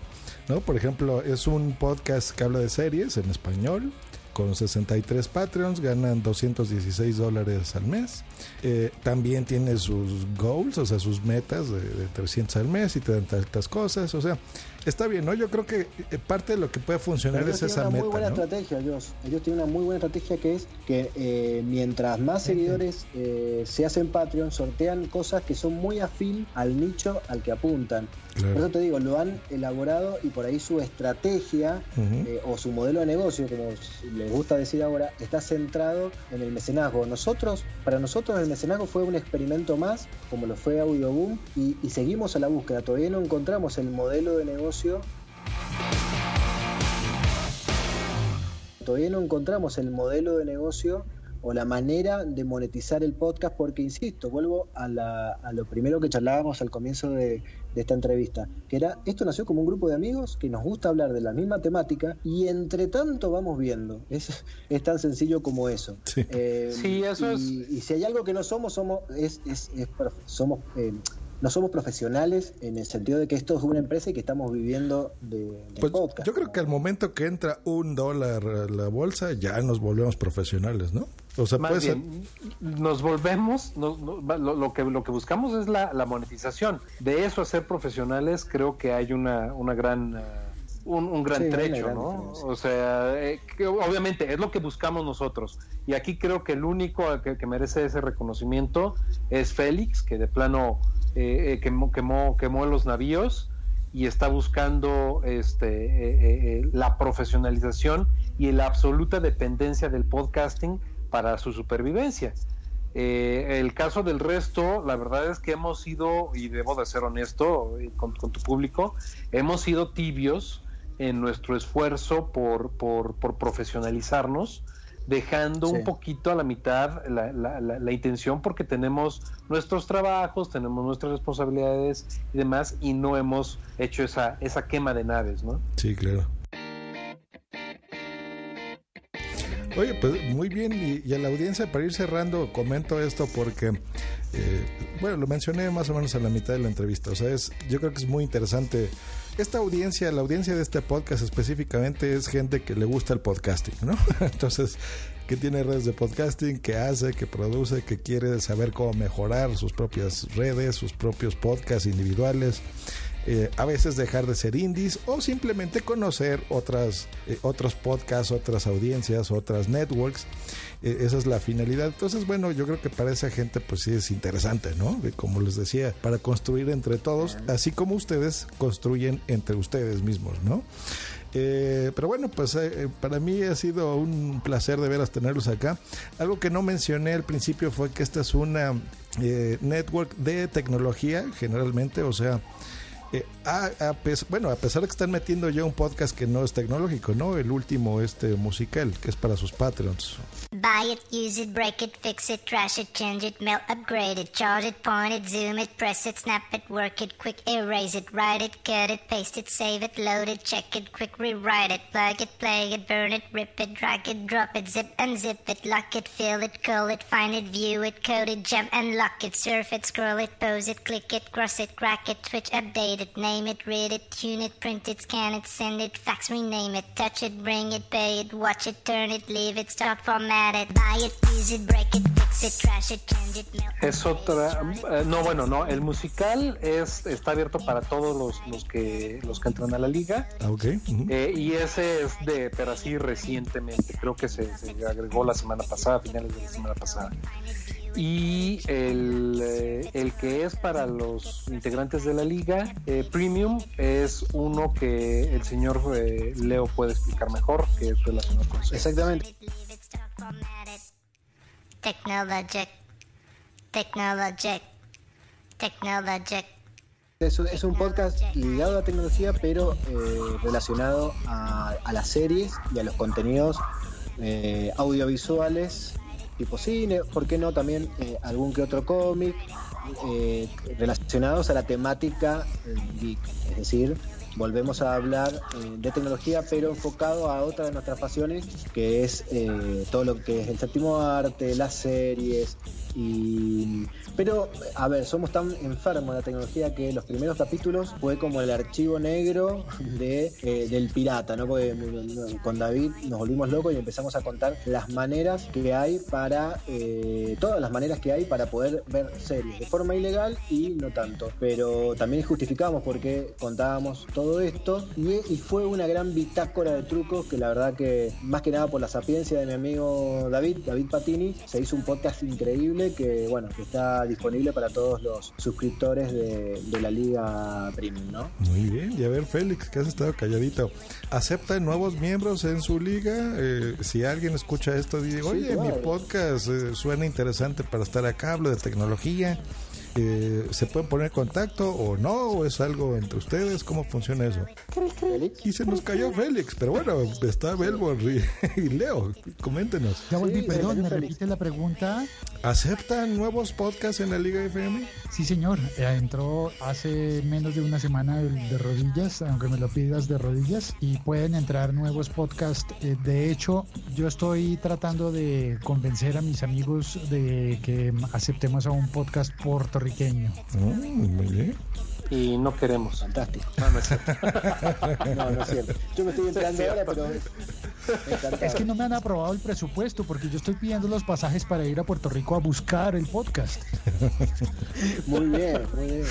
¿no? Por ejemplo, es un podcast que habla de series en español. Con 63 Patreons ganan 216 dólares al mes. Eh, también tiene sus goals, o sea, sus metas de, de 300 al mes y te dan tantas cosas. O sea, está bien, ¿no? Yo creo que eh, parte de lo que puede funcionar es ellos esa tienen una muy meta, buena ¿no? estrategia, Josh. Ellos tienen una muy buena estrategia que es que eh, mientras más seguidores eh, se hacen Patreon, sortean cosas que son muy afín al nicho al que apuntan. Claro. Por eso te digo, lo han elaborado y por ahí su estrategia eh, o su modelo de negocio, como les gusta decir ahora, está centrado en el mecenazgo. Nosotros, para nosotros el mecenazgo fue un experimento más, como lo fue Audioboom, y, y seguimos a la búsqueda. Todavía no encontramos el modelo de negocio todavía no encontramos el modelo de negocio o la manera de monetizar el podcast porque, insisto, vuelvo a, la- a lo primero que charlábamos al comienzo de, de esta entrevista, que era, esto nació como un grupo de amigos que nos gusta hablar de la misma temática y entre tanto vamos viendo. Es, es tan sencillo como eso. Sí. Eh, Sí, eso y, es- y si hay algo que no somos, somos, es, es- es somos... eh, no somos profesionales en el sentido de que esto es una empresa y que estamos viviendo de, de Pues podcast. yo creo que al momento que entra un dólar a la bolsa, ya nos volvemos profesionales, ¿no? O sea, Más ser. nos volvemos, nos- no- lo, lo que, lo que buscamos es la, la monetización. De eso a ser profesionales, creo que hay una, una gran eh, un, un gran Sí, trecho, gran ¿no? diferencia. O sea, eh, que obviamente es lo que buscamos nosotros. Y aquí creo que el único que, que merece ese reconocimiento es Félix, que de plano eh, eh, quemó, quemó, los navíos y está buscando este, eh, eh, la profesionalización y la absoluta dependencia del podcasting para su supervivencia. El caso del resto, la verdad es que hemos sido, y debo de ser honesto con, tu público, hemos sido tibios en nuestro esfuerzo por profesionalizarnos, dejando Sí. un poquito a la mitad la, la- la- la intención porque tenemos nuestros trabajos, tenemos nuestras responsabilidades y demás, y no hemos hecho esa, esa quema de naves, ¿no? Sí, claro. Oye, pues muy bien, y, y a la audiencia, para ir cerrando, comento esto porque, eh, bueno, lo mencioné más o menos a la mitad de la entrevista, o sea, es, yo creo que es muy interesante. Esta audiencia, la audiencia de este podcast específicamente es gente que le gusta el podcasting, ¿no? Entonces, que tiene redes de podcasting, que hace, que produce, que quiere saber cómo mejorar sus propias redes, sus propios podcasts individuales. Eh, a veces dejar de ser indies o simplemente conocer otras eh, otros podcasts, otras audiencias, otras networks. Eh, esa es la finalidad. Entonces, bueno, yo creo que para esa gente pues sí es interesante, ¿no? Como les decía, para construir entre todos, así como ustedes construyen entre ustedes mismos, ¿no? Eh, pero bueno, pues para mí ha sido un placer de veras tenerlos acá. Algo que no mencioné al principio fue que esta es una network de tecnología, generalmente, o sea, eh, bueno, a pesar de que están metiendo ya un podcast que no es tecnológico, ¿no? El último, este musical, que es para sus Patreons. Buy it, use it, break it, fix it, trash it, change it, melt, upgrade it, charge it, point it, zoom it, press it, snap it, work it, quick erase it, write it, cut it, paste it, save it, load it, check it, quick rewrite it, plug it, play it, burn it, rip it, drag it, drop it, zip unzip it, lock it, fill it, call it, find it, view it, code it, jump and lock it, surf it, scroll it, pose it, click it, cross it, crack it, switch, update it, name it, read it, tune it, print it, scan it, send it, fax, rename it, touch it, bring it, pay it, watch it, turn it, leave it, start, format it, buy it, use it, break it, fix it, trash it, change it, melt. Es otra, eh, no, bueno, no, el musical es está abierto para todos los, los que los que entran a la liga Ah, ok. ujú. eh, y ese es de, pero así recientemente, creo que se, se agregó la semana pasada, a finales de la semana pasada. Y el, eh, el que es para los integrantes de la liga eh, premium es uno que el señor eh, Leo puede explicar mejor, que es relacionado con eso. Exactamente. Technologic, technologic, technologic. Es un, es un podcast ligado a la tecnología, pero eh, relacionado a, a las series y a los contenidos eh, audiovisuales, tipo cine, ¿por qué no? También eh, algún que otro cómic, eh, relacionados a la temática eh. Es decir, volvemos a hablar eh, de tecnología, pero enfocado a otra de nuestras pasiones, que es eh, todo lo que es el séptimo arte, las series. Y, pero, a ver, somos tan enfermos de la tecnología que los primeros capítulos fue como el archivo negro de, eh, del pirata, ¿no? Porque mm, con David nos volvimos locos y empezamos a contar las maneras que hay para, eh, todas las maneras que hay para poder ver series de forma ilegal y no tanto. Pero también justificamos porque contábamos todo esto y, y fue una gran bitácora de trucos que la verdad que, más que nada por la sapiencia de mi amigo David, David Patini, se hizo un podcast increíble que, bueno, que está disponible para todos los suscriptores de, de la Liga Premium, ¿no? Muy bien, y a ver Félix, que has estado calladito. ¿Acepta nuevos miembros en su liga? Eh, si alguien escucha esto, dice, oye, mi claro. podcast eh, suena interesante para estar acá, hablo de tecnología. Eh, ¿Se pueden poner en contacto o no? ¿O es algo entre ustedes? ¿Cómo funciona eso? Y se nos cayó Félix, pero bueno, está Belbor y, y Leo, coméntenos. Ya volví, Sí, perdón, me ¿me cayó repite la pregunta? ¿Aceptan nuevos podcasts en la Liga FM? Sí, señor. Eh, entró hace menos de una semana el de rodillas, aunque me lo pidas de rodillas, y pueden entrar nuevos podcasts. Eh, de hecho, yo estoy tratando de convencer a mis amigos de que aceptemos a un podcast puertorriqueño. Mm, muy bien. Y no queremos. Fantástico. No, no es cierto. No, no es cierto. Yo me estoy enterando ahora, pero encantado. Es que no me han aprobado el presupuesto porque yo estoy pidiendo los pasajes para ir a Puerto Rico a buscar el podcast. Muy bien, muy bien.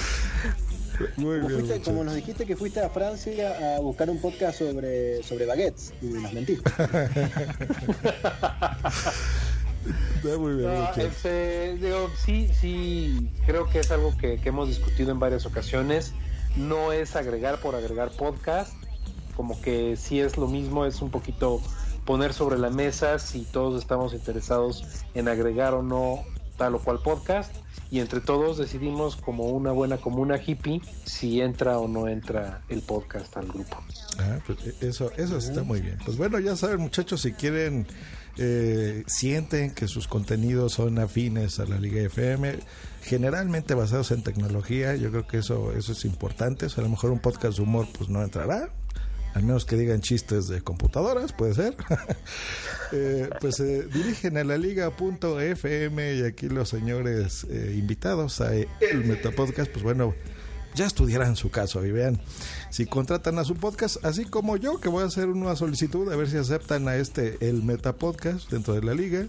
Muy como, bien, fuiste- como nos dijiste que fuiste a Francia a buscar un podcast sobre, sobre baguettes y nos mentiste. Está muy bien, No, este, digo, sí, sí, creo que es algo que, que hemos discutido en varias ocasiones. No es agregar por agregar podcast, como que sí es lo mismo, es un poquito poner sobre la mesa si todos estamos interesados en agregar o no tal o cual podcast y entre todos decidimos como una buena comuna hippie si entra o no entra el podcast al grupo. Ah, pues, eh, eso, eso está muy bien. Pues bueno, ya saben, muchachos, si quieren, eh, sienten que sus contenidos son afines a la Liga FM, generalmente basados en tecnología, yo creo que eso, eso es importante. A lo mejor un podcast de humor, pues no entrará. Al menos que digan chistes de computadoras, puede ser. Eh, pues eh, dirigen a la liga.fm y aquí los señores eh, invitados a el Metapodcast, pues bueno, ya estudiarán su caso y vean si contratan a su podcast, así como yo, que voy a hacer una solicitud a ver si aceptan a este, el Metapodcast dentro de la liga.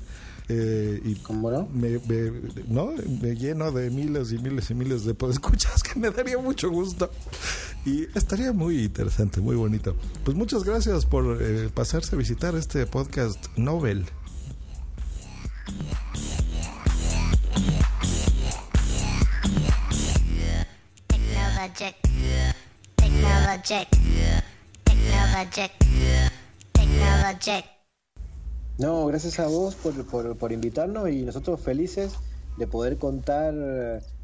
Eh, y no? Me, me- ¿no? me lleno de miles y miles y miles de podescuchas que me daría mucho gusto. Y estaría muy interesante, muy bonito. Pues muchas gracias por eh, pasarse a visitar este podcast Nobel. No, gracias a vos por, por, por invitarnos y nosotros felices de poder contar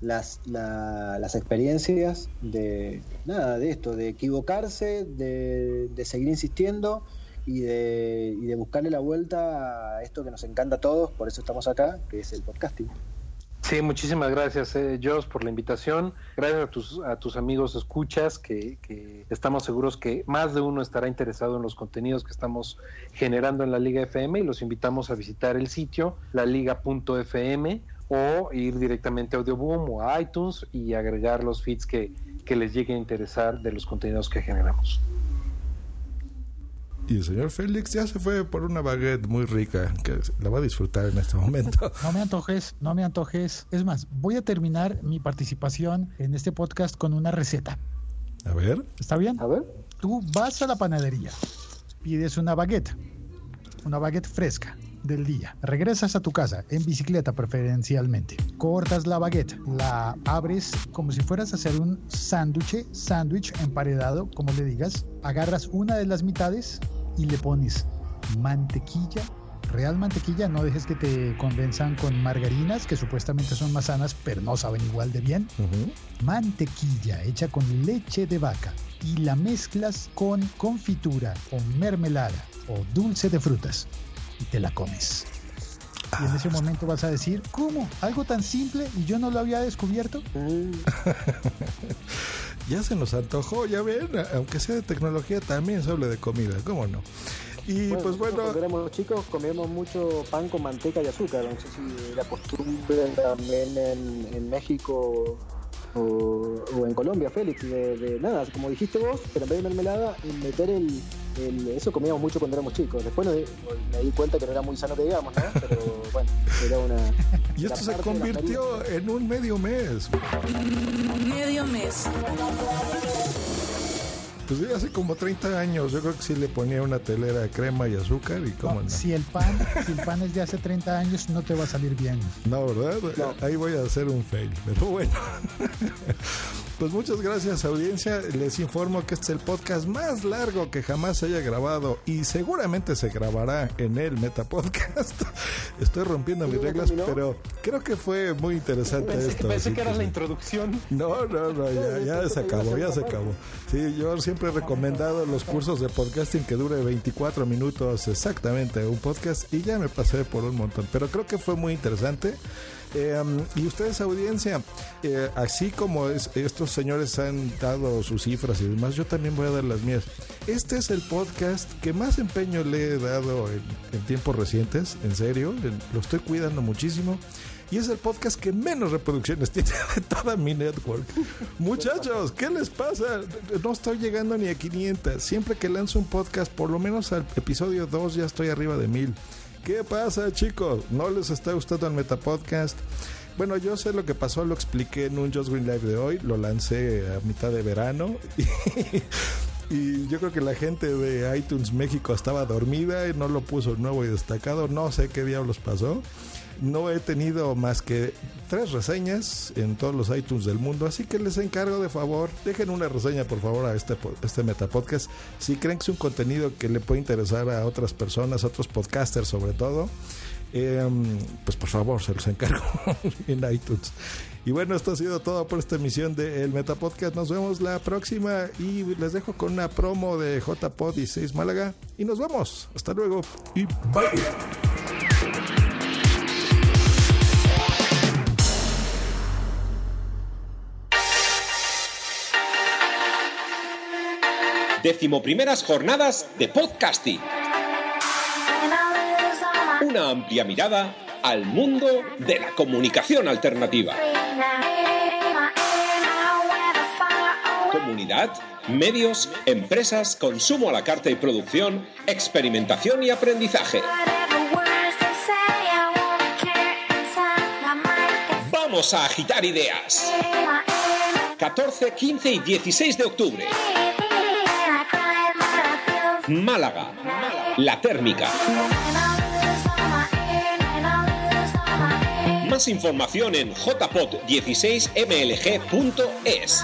las, la- las experiencias de nada de esto, de equivocarse, de, de seguir insistiendo y de, y de buscarle la vuelta a esto que nos encanta a todos, por eso estamos acá, que es el podcasting. Sí, muchísimas gracias, eh, Joss, por la invitación. Gracias a tus, a tus amigos escuchas, que, que estamos seguros que más de uno estará interesado en los contenidos que estamos generando en la Liga FM y los invitamos a visitar el sitio laliga.fm o ir directamente a Audioboom o a iTunes y agregar los feeds que, que les llegue a interesar de los contenidos que generamos. Y el señor Félix ya se fue por una baguette muy rica, que la va a disfrutar en este momento. No me antojes, no me antojes. Es más, voy a terminar mi participación en este podcast con una receta. A ver. ¿Está bien? A ver. Tú vas a la panadería, pides una baguette, una baguette fresca del día. Regresas a tu casa en bicicleta preferencialmente. Cortas la baguette, la abres como si fueras a hacer un sándwich, sándwich emparedado, como le digas. Agarras una de las mitades y le pones mantequilla. Real mantequilla, no dejes que te convenzan con margarinas que supuestamente son más sanas, pero no saben igual de bien mantequilla hecha con leche de vaca y la mezclas con confitura o mermelada o dulce de frutas y te la comes. Y en ese momento vas a decir, ¿cómo? ¿Algo tan simple y yo no lo había descubierto? Ya se nos antojó, ya ven, aunque sea de tecnología, también se habla de comida, ¿cómo no? Y pues bueno, Cuando éramos chicos comíamos mucho pan con manteca y azúcar. No sé si la costumbre también en, en México o, o en Colombia, Félix, de, de nada, como dijiste vos, pero en vez de mermelada, meter el, el- Eso comíamos mucho cuando éramos chicos. Después me, me di cuenta que no era muy sano que digamos, ¿no? Pero bueno, era una. y esto se convirtió en un medio mes. Medio mes. Pues sí, hace como 30 años, yo creo que sí le ponía una telera de crema y azúcar y cómo no. Si el pan, si el pan es de hace 30 años, no te va a salir bien. No, ¿verdad? Ahí voy a hacer un fail, pero bueno. Pues muchas gracias audiencia. Les informo que este es el podcast más largo que jamás se haya grabado y seguramente se grabará en el Metapodcast. Estoy rompiendo mis ¿Ya reglas, terminó? pero creo que fue muy interesante Pensé, esto. pensé que era la introducción. No, no, no, ya, ya se acabó, ya se acabó. Sí, yo siempre he recomendado los cursos de podcasting que dure 24 minutos exactamente un podcast y ya me pasé por un montón, pero creo que fue muy interesante. Eh, um, y ustedes, audiencia, eh, así como es- estos señores han dado sus cifras y demás, yo también voy a dar las mías. Este es el podcast que más empeño le he dado en, en tiempos recientes, en serio, lo estoy cuidando muchísimo. Y es el podcast que menos reproducciones tiene de toda mi network. Muchachos, ¿qué les pasa? No estoy llegando ni a 500. Siempre que lanzo un podcast, por lo menos al episodio 2 ya estoy arriba de 1000. ¿Qué pasa, chicos? ¿No les está gustando el Metapodcast? bueno, yo sé lo que pasó, lo expliqué en un Just Green Live de hoy, lo lancé a mitad de verano. Y, yo creo que la gente de iTunes México estaba dormida y no lo puso nuevo y destacado. No sé qué diablos pasó. No he tenido más que tres reseñas en todos los iTunes del mundo, así que les encargo de favor, dejen una reseña por favor a este, este Metapodcast. Si creen que es un contenido que le puede interesar a otras personas, a otros podcasters sobre todo, eh, pues por favor, se los encargo en iTunes. Y bueno, esto ha sido todo por esta emisión de El Metapodcast. Nos vemos la próxima y les dejo con una promo de JPod 16 Málaga. Y nos vemos. Hasta luego y bye. Decimoprimeras jornadas de podcasting. Una amplia mirada al mundo de la comunicación alternativa. Comunidad, medios, empresas, consumo a la carta y producción, experimentación y aprendizaje. Vamos a agitar ideas. 14, 15 y 16 de octubre. Málaga. La térmica. Más información en jpod16mlg.es.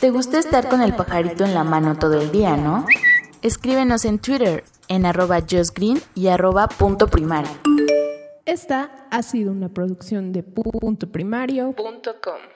¿Te gusta estar con el pajarito en la mano todo el día, no? Escríbenos en Twitter en arroba justgreen y arroba punto primario. Esta ha sido una producción de puntoprimario.com.